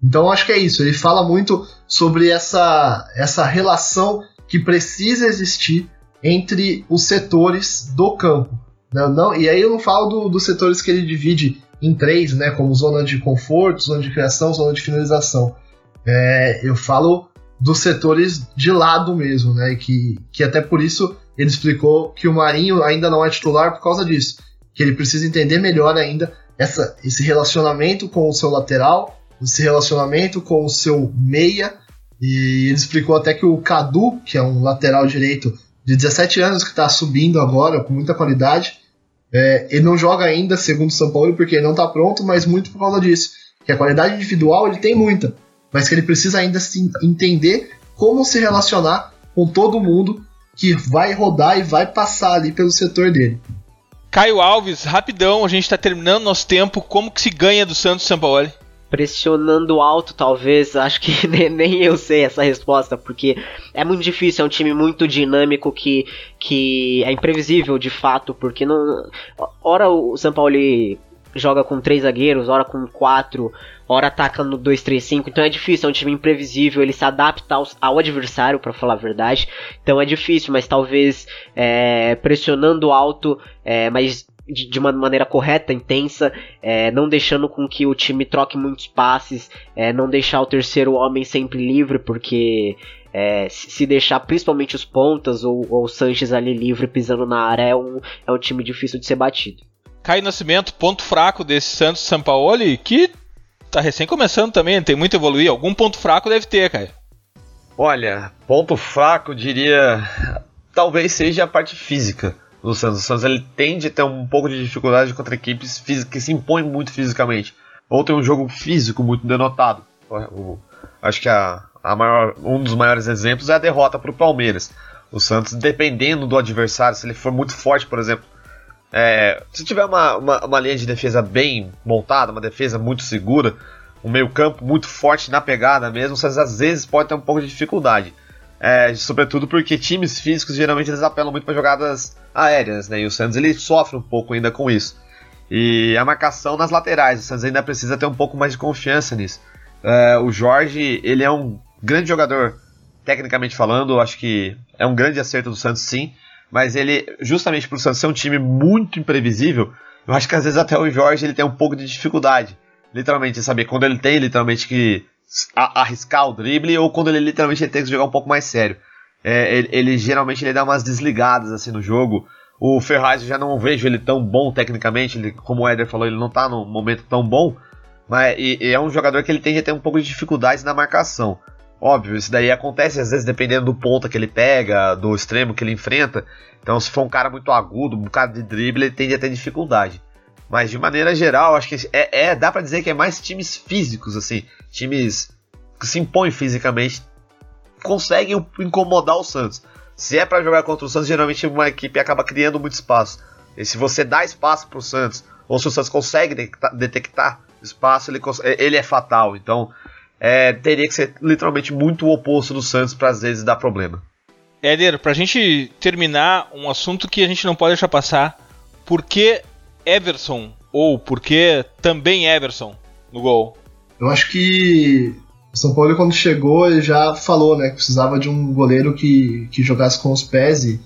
Então, acho que é isso. Ele fala muito sobre essa, essa relação que precisa existir entre os setores do campo. Não, né? não, e aí eu não falo do, dos setores que ele divide em três, né, como zona de conforto, zona de criação, zona de finalização. É, eu falo dos setores de lado mesmo, né, que, que até por isso ele explicou que o Marinho ainda não é titular por causa disso, que ele precisa entender melhor ainda essa, esse relacionamento com o seu lateral, esse relacionamento com o seu meia E ele explicou até que o Cadu, que é um lateral direito de 17 anos que está subindo agora com muita qualidade, é, ele não joga ainda, segundo o São Paulo, porque ele não está pronto, mas muito por causa disso. Que a qualidade individual ele tem muita, mas que ele precisa ainda se entender como se relacionar com todo mundo que vai rodar e vai passar ali pelo setor dele. Caio Alves, rapidão, a gente está terminando nosso tempo. Como que se ganha do Santos São Paulo? Pressionando alto, talvez. Acho que nem eu sei essa resposta, porque é muito difícil. É um time muito dinâmico que, que é imprevisível de fato, porque não. Ora o São Paulo joga com três zagueiros, ora com quatro, ora ataca no 2-3-5, então é difícil, é um time imprevisível, ele se adapta ao, ao adversário, para falar a verdade, então é difícil, mas talvez é, pressionando alto, é, mas de, de uma maneira correta, intensa, é, não deixando com que o time troque muitos passes, é, não deixar o terceiro homem sempre livre, porque é, se deixar principalmente os pontas ou, ou o Sanches ali livre pisando na área é um, é um time difícil de ser batido. Caio Nascimento, ponto fraco desse Santos Sampaoli, que tá recém começando também, tem muito a evoluir. Algum ponto fraco deve ter, Caio. Olha, ponto fraco, diria, talvez seja a parte física do Santos. O Santos ele tende a ter um pouco de dificuldade contra equipes que se impõem muito fisicamente. Ou tem um jogo físico muito denotado. Acho que a, a maior, um dos maiores exemplos é a derrota para o Palmeiras. O Santos, dependendo do adversário, se ele for muito forte, por exemplo, é, se tiver uma, uma, uma, linha de defesa bem montada, uma defesa muito segura, um meio-campo muito forte na pegada mesmo, o Santos às vezes pode ter um pouco de dificuldade. É, sobretudo porque times físicos geralmente eles apelam muito para jogadas aéreas, né? E o Santos ele sofre um pouco ainda com isso. E a marcação nas laterais, o Santos ainda precisa ter um pouco mais de confiança nisso. É, o Jorge, ele é um grande jogador, tecnicamente falando, acho que é um grande acerto do Santos sim, mas ele, justamente por Santos ser um time muito imprevisível, eu acho que às vezes até o Jorge ele tem um pouco de dificuldade, literalmente, saber quando ele tem literalmente que arriscar o drible ou quando ele literalmente ele tem que jogar um pouco mais sério. É, ele, ele, geralmente ele dá umas desligadas assim no jogo. O Ferraz eu já não vejo ele tão bom tecnicamente, ele, como o Eder falou, ele não está num momento tão bom, mas e, e é um jogador que ele tende a ter um pouco de dificuldades na marcação. Óbvio, isso daí acontece às vezes dependendo do ponta que ele pega, do extremo que ele enfrenta. Então, se for um cara muito agudo, um cara de drible, ele tende a ter dificuldade. Mas de maneira geral, acho que é, é dá para dizer que é mais times físicos, assim, times que se impõem fisicamente, conseguem incomodar o Santos. Se é para jogar contra o Santos, geralmente uma equipe acaba criando muito espaço. E se você dá espaço para o Santos, ou se o Santos consegue detectar, espaço, ele, ele é fatal. Então, é, teria que ser literalmente muito o oposto do Santos para às vezes dar problema. Éder, para a gente terminar, um assunto que a gente não pode deixar passar: por que Everson ou por que também Everson no gol? Eu acho que o São Paulo, quando chegou, ele já falou né, que precisava de um goleiro que, que jogasse com os pés e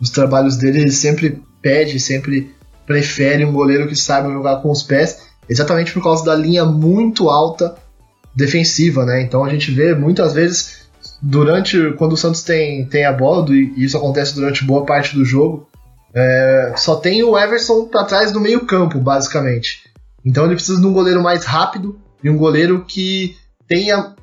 os trabalhos dele ele sempre pede, sempre prefere um goleiro que saiba jogar com os pés, exatamente por causa da linha muito alta defensiva, né? Então a gente vê muitas vezes durante quando o Santos tem, tem a bola, e isso acontece durante boa parte do jogo, é, só tem o Everson para trás do meio campo, basicamente. Então ele precisa de um goleiro mais rápido e um goleiro que tenha.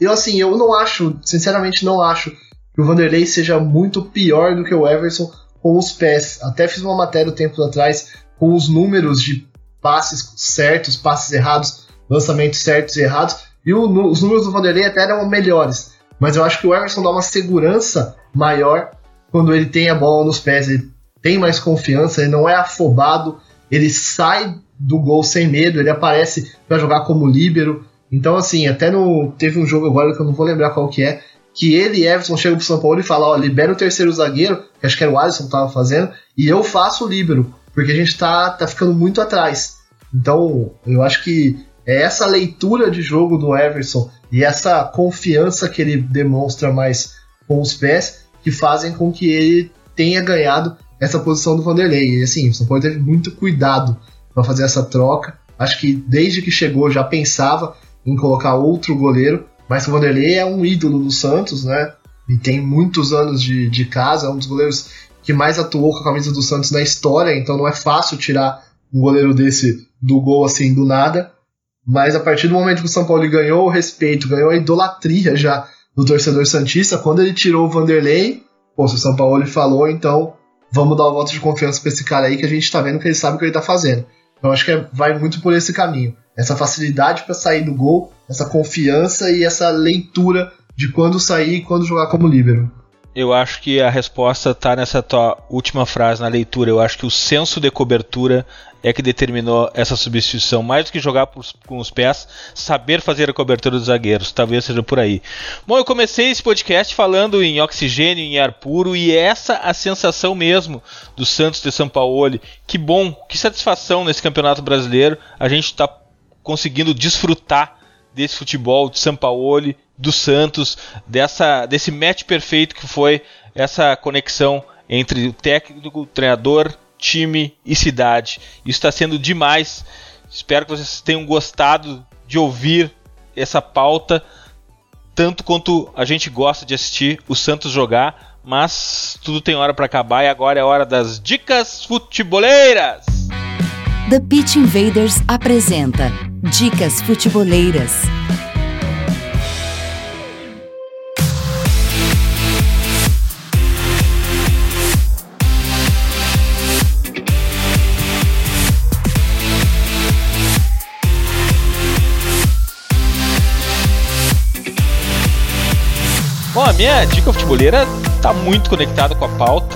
Eu assim, eu não acho, sinceramente não acho que o Vanderlei seja muito pior do que o Everson com os pés. Até fiz uma matéria um tempo atrás com os números de passes certos, passes errados, lançamentos certos e errados. E o, os números do Vanderlei até eram melhores. Mas eu acho que o Everson dá uma segurança maior quando ele tem a bola nos pés. Ele tem mais confiança, ele não é afobado, ele sai do gol sem medo, ele aparece para jogar como líbero. Então, assim, até no. Teve um jogo agora que eu não vou lembrar qual que é, que ele e Everson chegam pro São Paulo e falam, ó, libera o terceiro zagueiro, que acho que era o Alisson que tava fazendo, e eu faço o líbero, porque a gente tá, tá ficando muito atrás. Então, eu acho que é essa leitura de jogo do Everson e essa confiança que ele demonstra mais com os pés que fazem com que ele tenha ganhado essa posição do Vanderlei. E assim, o São Paulo teve muito cuidado para fazer essa troca. Acho que desde que chegou já pensava em colocar outro goleiro, mas o Vanderlei é um ídolo do Santos, né? E tem muitos anos de, de casa, é um dos goleiros que mais atuou com a camisa do Santos na história, então não é fácil tirar um goleiro desse do gol assim do nada. Mas a partir do momento que o São Paulo ganhou o respeito, ganhou a idolatria já do torcedor Santista. Quando ele tirou o Vanderlei, pô, se o São Paulo falou, então vamos dar um voto de confiança pra esse cara aí que a gente tá vendo que ele sabe o que ele tá fazendo. Então acho que é, vai muito por esse caminho. Essa facilidade para sair do gol, essa confiança e essa leitura de quando sair e quando jogar como líbero. Eu acho que a resposta está nessa tua última frase na leitura. Eu acho que o senso de cobertura é que determinou essa substituição. Mais do que jogar com os pés, saber fazer a cobertura dos zagueiros. Talvez seja por aí. Bom, eu comecei esse podcast falando em oxigênio, em ar puro, e essa a sensação mesmo do Santos de São Paulo. Que bom, que satisfação nesse campeonato brasileiro. A gente está conseguindo desfrutar desse futebol de São Paulo do Santos, dessa, desse match perfeito que foi essa conexão entre o técnico, o treinador, time e cidade. Isso está sendo demais. Espero que vocês tenham gostado de ouvir essa pauta, tanto quanto a gente gosta de assistir o Santos jogar. Mas tudo tem hora para acabar e agora é hora das dicas futeboleiras. The Pitch Invaders apresenta Dicas Futeboleiras. Minha dica futebolera está muito conectada com a pauta.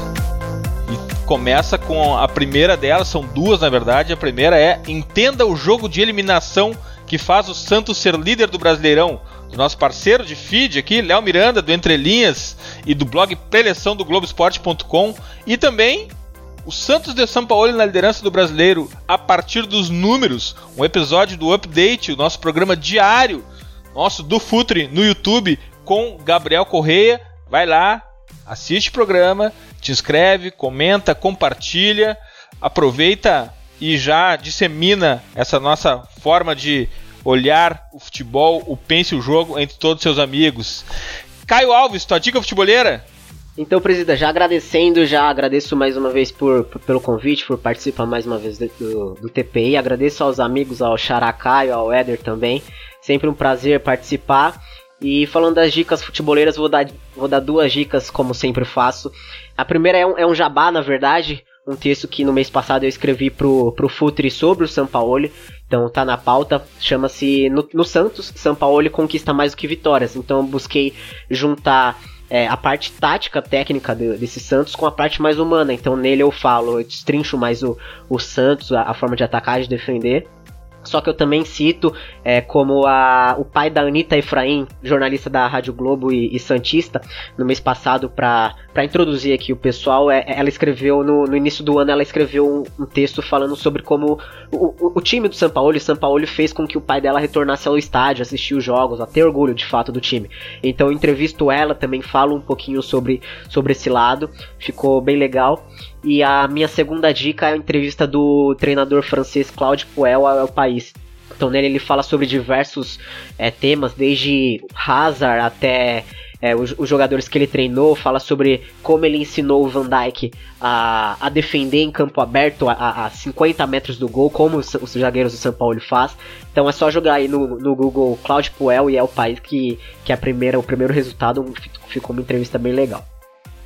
E começa com a primeira delas, são duas na verdade. A primeira é Entenda o jogo de eliminação que faz o Santos ser líder do Brasileirão. Do nosso parceiro de feed aqui, Léo Miranda, do Entre Linhas e do blog Preleção do Globoesporte.com. E também o Santos de São Paulo na liderança do brasileiro a partir dos números. Um episódio do Update, o nosso programa diário, nosso do Futre no YouTube, com Gabriel Correia. Vai lá, assiste o programa, te inscreve, comenta, compartilha, aproveita e já dissemina essa nossa forma de olhar o futebol, o pense o jogo entre todos os seus amigos. Caio Alves, tua dica futeboleira? Então, presidente, já agradecendo, já agradeço mais uma vez por, por pelo convite, por participar mais uma vez do, do, do TPI. Agradeço aos amigos, ao Characaio, ao Éder também. Sempre um prazer participar. E falando das dicas futeboleiras, vou dar, vou dar duas dicas, como sempre faço. A primeira é um, é um jabá, na verdade, um texto que no mês passado eu escrevi pro, pro Futre sobre o São Paulo. Então tá na pauta, chama-se no, no, Santos, São Paulo conquista mais do que vitórias. Então eu busquei juntar é, a parte tática, técnica de, desse Santos com a parte mais humana. Então nele eu falo, eu destrincho mais o, o Santos, a, a forma de atacar, de defender. Só que eu também cito é, como a, o pai da Anitta Efraim, jornalista da Rádio Globo e, e Santista, no mês passado, para introduzir aqui o pessoal, é, ela escreveu, no, no, início do ano, ela escreveu um, um texto falando sobre como o, o, o, time do São Paulo, São Paulo fez com que o pai dela retornasse ao estádio, assistir os jogos, a ter orgulho de fato do time. Então entrevisto ela, também falo um pouquinho sobre, sobre esse lado, ficou bem legal. E a minha segunda dica é a entrevista do treinador francês Claude Puel ao País. Então nele ele fala sobre diversos é, temas, desde Hazard até é, os, os, jogadores que ele treinou, fala sobre como ele ensinou o Van Dijk a, a defender em campo aberto a, a 50 metros do gol, como os, os zagueiros do São Paulo faz. Então é só jogar aí no, no Google Claude Puel e é o país que, que a primeira, o primeiro resultado ficou uma entrevista bem legal.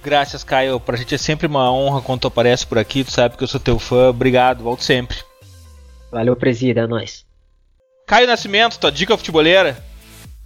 Graças, Caio. Pra gente é sempre uma honra quando tu aparece por aqui. Tu sabe que eu sou teu fã. Obrigado, volto sempre. Valeu, presida, é nóis. Caio Nascimento, tua dica futeboleira?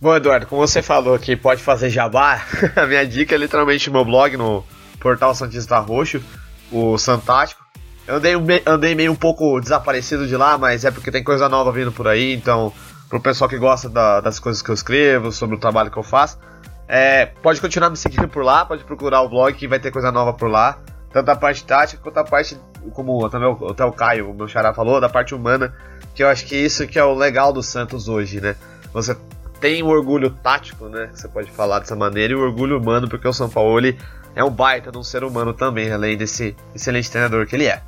Bom, Eduardo, como você falou que pode fazer jabá, a minha dica é literalmente o meu blog no portal Santista Roxo, o Santástico. Eu andei, andei meio um pouco desaparecido de lá, mas é porque tem coisa nova vindo por aí, então, pro pessoal que gosta da, das coisas que eu escrevo, sobre o trabalho que eu faço, é, pode continuar me seguindo por lá, pode procurar o blog que vai ter coisa nova por lá. Tanto a parte tática quanto a parte, como também o, até o Caio, o meu xará falou, da parte humana, que eu acho que isso que é o legal do Santos hoje, né? Você tem o orgulho tático, né? Que você pode falar dessa maneira, e o orgulho humano, porque o São Paulo é um baita de um ser humano também, além desse excelente treinador que ele é.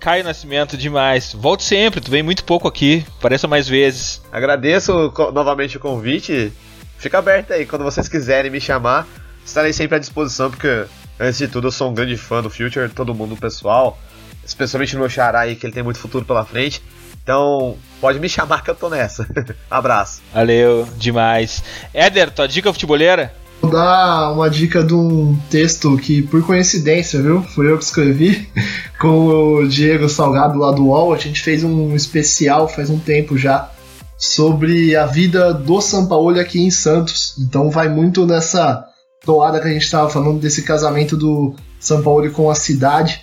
Caio Nascimento, demais. Volte sempre, tu vem muito pouco aqui, pareça mais vezes. Agradeço novamente o convite fica aberto aí. Quando vocês quiserem me chamar, estarei sempre à disposição, porque antes de tudo eu sou um grande fã do Future, todo mundo pessoal, especialmente no meu xará aí, que ele tem muito futuro pela frente. Então, pode me chamar que eu tô nessa. Abraço. Valeu, demais. Éder, tua dica futebolera? Vou dar uma dica de um texto que, por coincidência, viu? Foi eu que escrevi com o Diego Salgado lá do UOL. A gente fez um especial faz um tempo já sobre a vida do Sampaoli aqui em Santos. Então vai muito nessa toada que a gente estava falando desse casamento do Sampaoli com a cidade,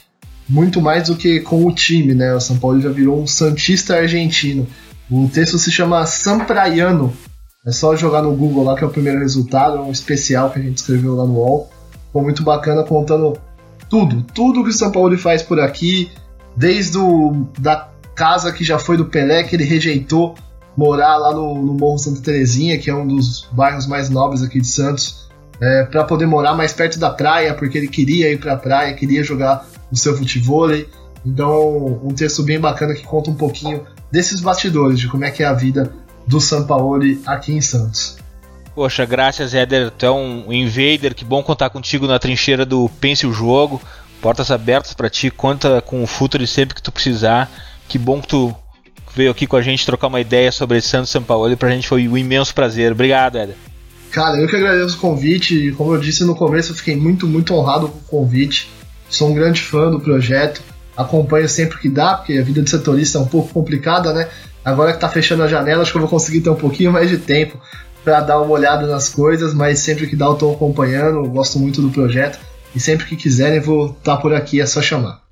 muito mais do que com o time, né? O Sampaoli já virou um santista argentino. O texto se chama Sampraiano, é só jogar no Google lá que é o primeiro resultado, é um especial que a gente escreveu lá no UOL. Ficou muito bacana contando tudo, tudo que o São Paulo faz por aqui, desde o, da casa que já foi do Pelé, que ele rejeitou morar lá no, no Morro Santa Terezinha, que é um dos bairros mais nobres aqui de Santos, é, para poder morar mais perto da praia, porque ele queria ir para a praia, queria jogar o seu futebol. Então, um texto bem bacana que conta um pouquinho desses bastidores, de como é que é a vida do Sampaoli aqui em Santos. Poxa, graças, Éder. Tu é um invader. Que bom contar contigo na trincheira do Pense o Jogo. Portas abertas para ti. Conta com o Futuri sempre que tu precisar. Que bom que tu veio aqui com a gente trocar uma ideia sobre Santos Sampaoli. Pra gente foi um imenso prazer. Obrigado, Éder. Cara, eu que agradeço o convite. Como eu disse no começo, eu fiquei muito, muito honrado com o convite. Sou um grande fã do projeto. Acompanho sempre que dá, porque a vida de setorista é um pouco complicada, né? Agora que tá fechando a janela, acho que eu vou conseguir ter um pouquinho mais de tempo para dar uma olhada nas coisas, mas sempre que dá eu tô acompanhando, eu gosto muito do projeto e sempre que quiserem vou estar tá por aqui, é só chamar.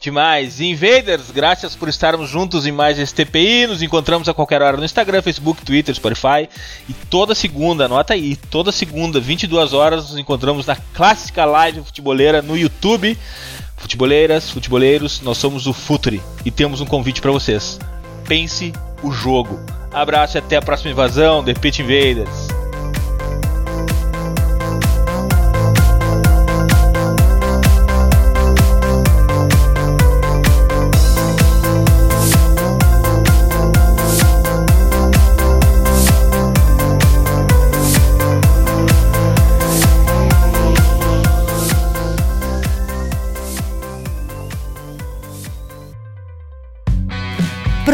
Demais. Invaders, graças por estarmos juntos em mais esse TPI. Nos encontramos a qualquer hora no Instagram, Facebook, Twitter, Spotify. E toda segunda, anota aí, toda segunda, 22 horas, nos encontramos na clássica live futeboleira no YouTube. Futeboleiras, futeboleiros, nós somos o Futuri e temos um convite para vocês pense o jogo. Abraço e até a próxima invasão, The Pit Invaders.